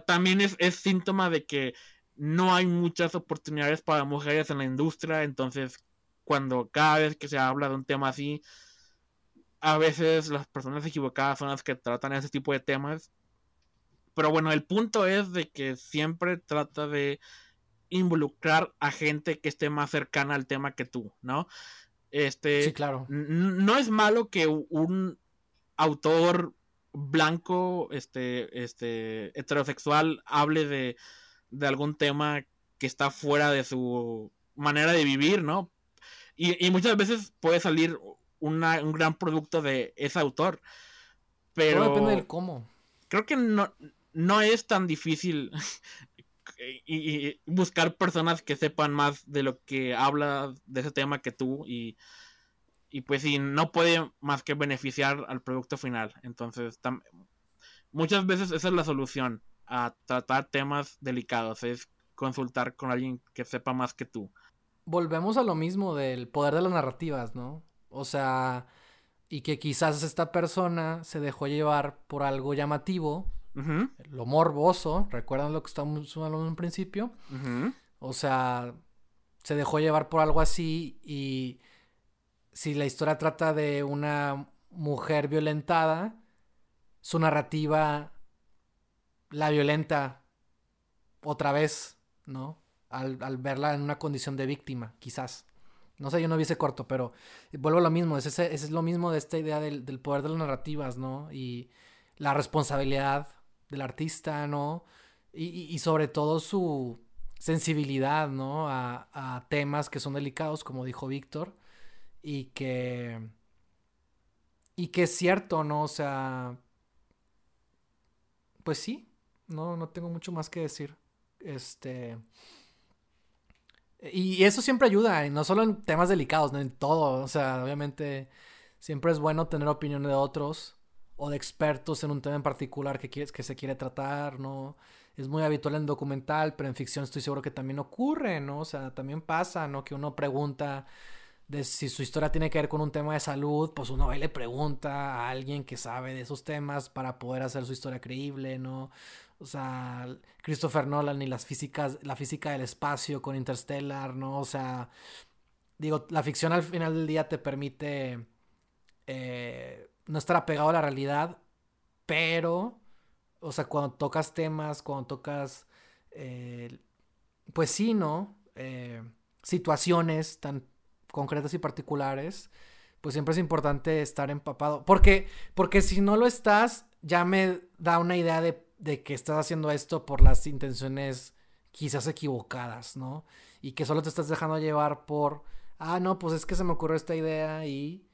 también es, es, síntoma de que no hay muchas oportunidades para mujeres en la industria, entonces cuando cada vez que se habla de un tema así, a veces las personas equivocadas son las que tratan ese tipo de temas. Pero bueno, el punto es de que siempre trata de involucrar a gente que esté más cercana al tema que tú, ¿no? Este, sí, claro. No es malo que un autor blanco, este, este, heterosexual, hable de, de algún tema que está fuera de su manera de vivir, ¿no? Y, muchas veces puede salir una, un gran producto de ese autor. Pero. Todo depende del cómo. Creo que no, no es tan difícil y, buscar personas que sepan más de lo que habla de ese tema que tú y, y pues si no puede más que beneficiar al producto final. Entonces, muchas veces esa es la solución a tratar temas delicados, es consultar con alguien que sepa más que tú. Volvemos a lo mismo del poder de las narrativas, ¿no? O sea, y que quizás esta persona se dejó llevar por algo llamativo lo morboso, ¿recuerdan lo que estamos hablando en un principio? O sea, se dejó llevar por algo así y si la historia trata de una mujer violentada, su narrativa la violenta otra vez, ¿no? Al, verla en una condición de víctima, quizás. No sé, yo no vi ese corto, pero vuelvo a lo mismo, es, es lo mismo de esta idea del, del poder de las narrativas, ¿no? Y la responsabilidad del artista, ¿no? Y, sobre todo su sensibilidad, ¿no? A, a, temas que son delicados, como dijo Víctor, y que... Y que es cierto, ¿no? O sea... Pues sí, no, no tengo mucho más que decir. Este... Y eso siempre ayuda, y no solo en temas delicados, no en todo. O sea, obviamente siempre es bueno tener opinión de otros o de expertos en un tema en particular que, quieres, que se quiere tratar, ¿no? Es muy habitual en documental, pero en ficción estoy seguro que también ocurre, ¿no? O sea, también pasa, ¿no? Que uno pregunta de si su historia tiene que ver con un tema de salud, pues uno va y le pregunta a alguien que sabe de esos temas para poder hacer su historia creíble, ¿no? O sea, Christopher Nolan y las físicas, la física del espacio con Interstellar, ¿no? O sea, digo, la ficción al final del día te permite eh, no estar apegado a la realidad, pero, o sea, cuando tocas temas, cuando tocas, eh, pues sí, ¿no? Eh, situaciones tan concretas y particulares, pues siempre es importante estar empapado. Porque, porque si no lo estás, ya me da una idea de, de que estás haciendo esto por las intenciones quizás equivocadas, ¿no? Y que solo te estás dejando llevar por, ah, no, pues es que se me ocurrió esta idea y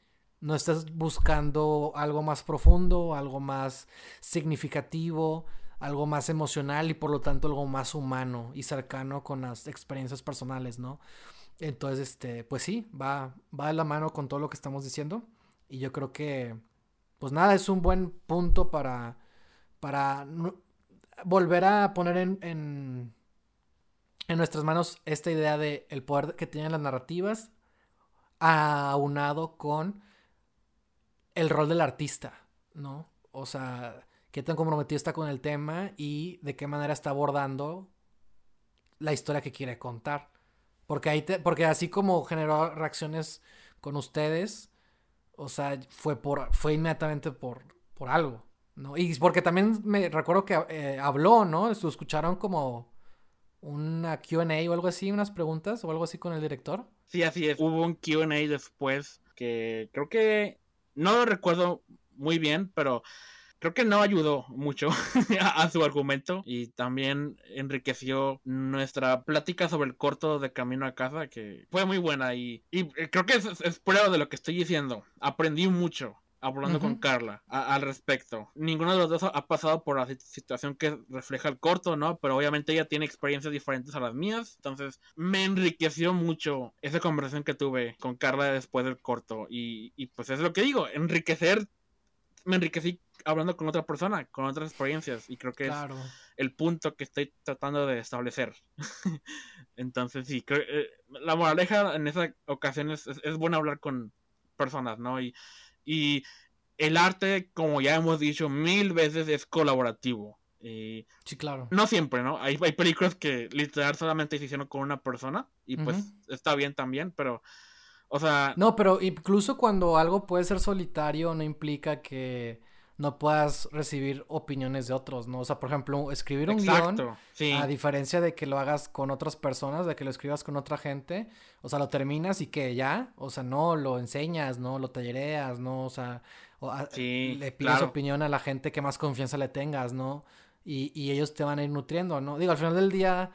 no estás buscando algo más profundo, algo más significativo, algo más emocional y por lo tanto algo más humano y cercano con las experiencias personales, ¿no? Entonces, este, pues sí, va, va de la mano con todo lo que estamos diciendo. Y yo creo que, pues nada, es un buen punto para, para volver a poner en, en, en, nuestras manos esta idea de el poder que tienen las narrativas aunado con el rol del artista, ¿no? O sea, qué tan comprometido está con el tema y de qué manera está abordando la historia que quiere contar. Porque, ahí porque así como generó reacciones con ustedes, o sea, fue, por, fue inmediatamente por, por algo, ¿no? Y porque también me recuerdo que eh, habló, ¿no? Escucharon como una QA o algo así, unas preguntas o algo así con el director. Sí, así es. Hubo un QA después que creo que no lo recuerdo muy bien, pero creo que no ayudó mucho a, su argumento y también enriqueció nuestra plática sobre el corto de Camino a Casa, que fue muy buena y, y creo que es, prueba de lo que estoy diciendo. Aprendí mucho hablando con Carla al respecto. Ninguno de los dos ha pasado por la situación que refleja el corto, ¿no? Pero obviamente ella tiene experiencias diferentes a las mías. Entonces me enriqueció mucho esa conversación que tuve con Carla después del corto. Y, y pues es lo que digo, enriquecer, me enriquecí hablando con otra persona, con otras experiencias. Y creo que es el punto que estoy tratando de establecer. Entonces sí, creo, eh, la moraleja en esa ocasión es, es, es bueno hablar con personas, ¿no? Y y el arte, como ya hemos dicho mil veces, es colaborativo. sí, claro. No siempre, ¿no? Hay, hay películas que literal solamente se hicieron con una persona y pues está bien también, pero, o sea... No, pero incluso cuando algo puede ser solitario no implica que no puedas recibir opiniones de otros, ¿no? O sea, por ejemplo, escribir un guion, a diferencia de que lo hagas con otras personas, de que lo escribas con otra gente, o sea, lo terminas y que ya, o sea, no lo enseñas, no lo tallereas, no, o sea, le pides opinión a la gente que más confianza le tengas, ¿no? Y, y ellos te van a ir nutriendo, ¿no? Digo, al final del día,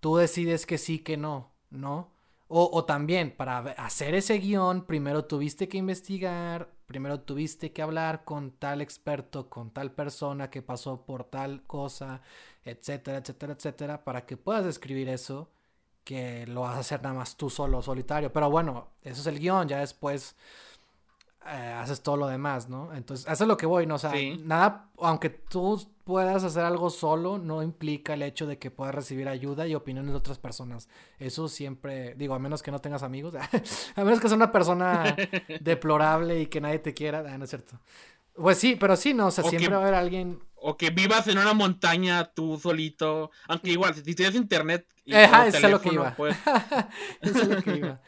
tú decides que sí, que no, ¿no? O, o también, para hacer ese guion, primero tuviste que investigar, primero tuviste que hablar con tal experto, con tal persona que pasó por tal cosa, etcétera, etcétera, etcétera, para que puedas escribir eso, que lo vas a hacer nada más tú solo, solitario. Pero bueno, eso es el guion, ya después eh, haces todo lo demás, ¿no? Entonces, eso es lo que voy, ¿no? O sea, nada, aunque tú puedas hacer algo solo, no implica el hecho de que puedas recibir ayuda y opiniones de otras personas. Eso siempre, digo, a menos que no tengas amigos, a menos que seas una persona deplorable y que nadie te quiera, ah, no es cierto. Pues sí, pero sí, no, o sea, siempre va a haber alguien. O que vivas en una montaña tú solito, aunque igual, si tienes internet. Y eso es lo que iba. Pues... eso es lo que iba.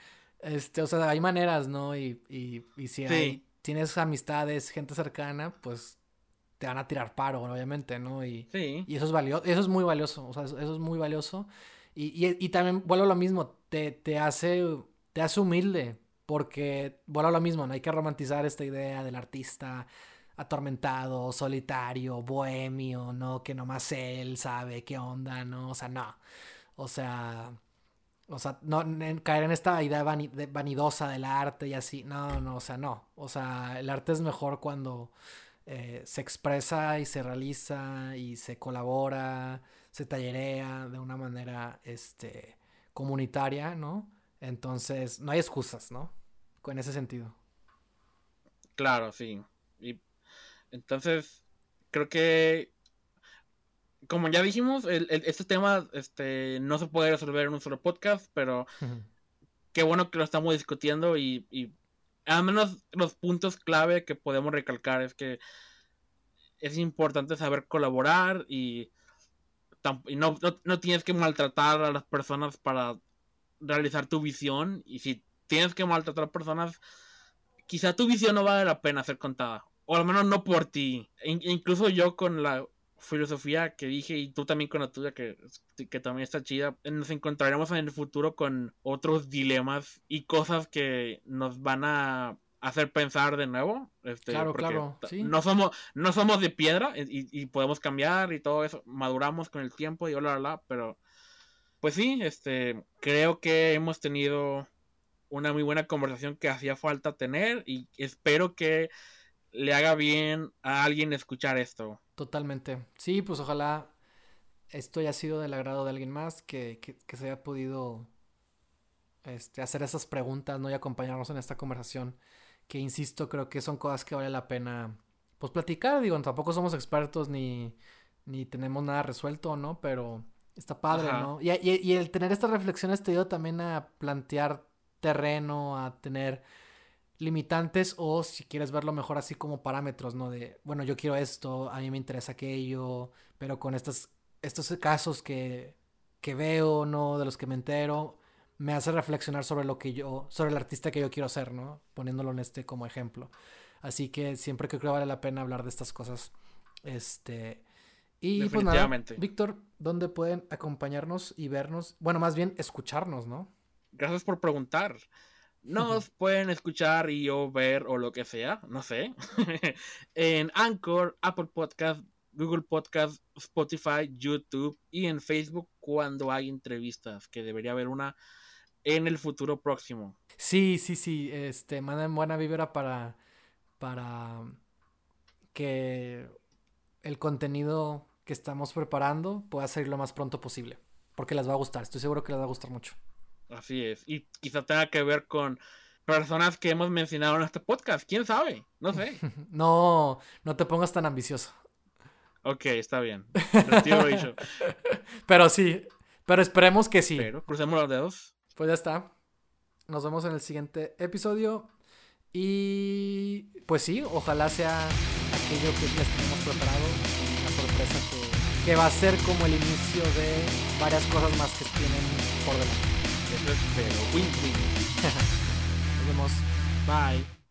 Este, o sea, hay maneras, ¿no? Y, y, y si hay, tienes amistades, gente cercana, pues te van a tirar paro, obviamente, ¿no? Y, y eso es valioso, eso es muy valioso, o sea, eso, es muy valioso. Y, y, y, también, vuelvo a lo mismo, te, te, hace, te hace humilde, porque, vuelvo a lo mismo, no hay que romantizar esta idea del artista atormentado, solitario, bohemio, ¿no? Que nomás él sabe qué onda, ¿no? O sea, no. O sea, o sea, no caer en esta idea vanidosa del arte y así. No, no, o sea, no. O sea, el arte es mejor cuando eh, se expresa y se realiza y se colabora, se tallerea de una manera este, comunitaria, ¿no? Entonces, no hay excusas, ¿no? En ese sentido. Claro, sí. Y entonces, creo que, como ya dijimos, este tema este, no se puede resolver en un solo podcast, pero qué bueno que lo estamos discutiendo y, y al menos los puntos clave que podemos recalcar es que es importante saber colaborar y, no, no, tienes que maltratar a las personas para realizar tu visión y si tienes que maltratar a personas quizá tu visión no vale la pena ser contada o al menos no por ti incluso yo con la filosofía que dije y tú también con la tuya que, que también está chida, nos encontraremos en el futuro con otros dilemas y cosas que nos van a hacer pensar de nuevo. Este, claro, claro. No somos, no somos de piedra y, podemos cambiar y todo eso. Maduramos con el tiempo y bla, bla, pero pues sí, este, creo que hemos tenido una muy buena conversación que hacía falta tener y espero que le haga bien a alguien escuchar esto. Totalmente. Sí, pues ojalá esto haya sido del agrado de alguien más, que, que, se haya podido este, hacer esas preguntas, ¿no? Y acompañarnos en esta conversación. Que insisto, creo que son cosas que vale la pena pues platicar. Digo, tampoco somos expertos ni, ni tenemos nada resuelto, ¿no? Pero está padre, ¿no? Y, y, y, el tener estas reflexiones te ayuda también a plantear terreno, a tener limitantes o si quieres verlo mejor así como parámetros, ¿no? De, bueno, yo quiero esto, a mí me interesa aquello, pero con estos, estos casos que, que veo, ¿no? De los que me entero, me hace reflexionar sobre lo que yo, sobre el artista que yo quiero ser, ¿no? Poniéndolo en este como ejemplo. Así que siempre creo que vale la pena hablar de estas cosas. Este. Y pues nada, Víctor, ¿dónde pueden acompañarnos y vernos? Bueno, más bien escucharnos, ¿no? Gracias por preguntar. Nos pueden escuchar y o ver o lo que sea, no sé, en Anchor, Apple Podcast, Google Podcast, Spotify, YouTube y en Facebook cuando hay entrevistas, que debería haber una en el futuro próximo. Sí, sí, sí, este, manden buena vibra para, para que el contenido que estamos preparando pueda salir lo más pronto posible, porque les va a gustar, estoy seguro que les va a gustar mucho. Así es. Y quizá tenga que ver con personas que hemos mencionado en este podcast. ¿Quién sabe? No sé. no, no te pongas tan ambicioso. Ok, está bien. pero sí, pero esperemos que sí. Pero crucemos los dedos. Pues ya está. Nos vemos en el siguiente episodio. Y pues sí, ojalá sea aquello que les tenemos preparado, una sorpresa que, que va a ser como el inicio de varias cosas más que tienen por delante pero win-win. Nos vemos. Bye.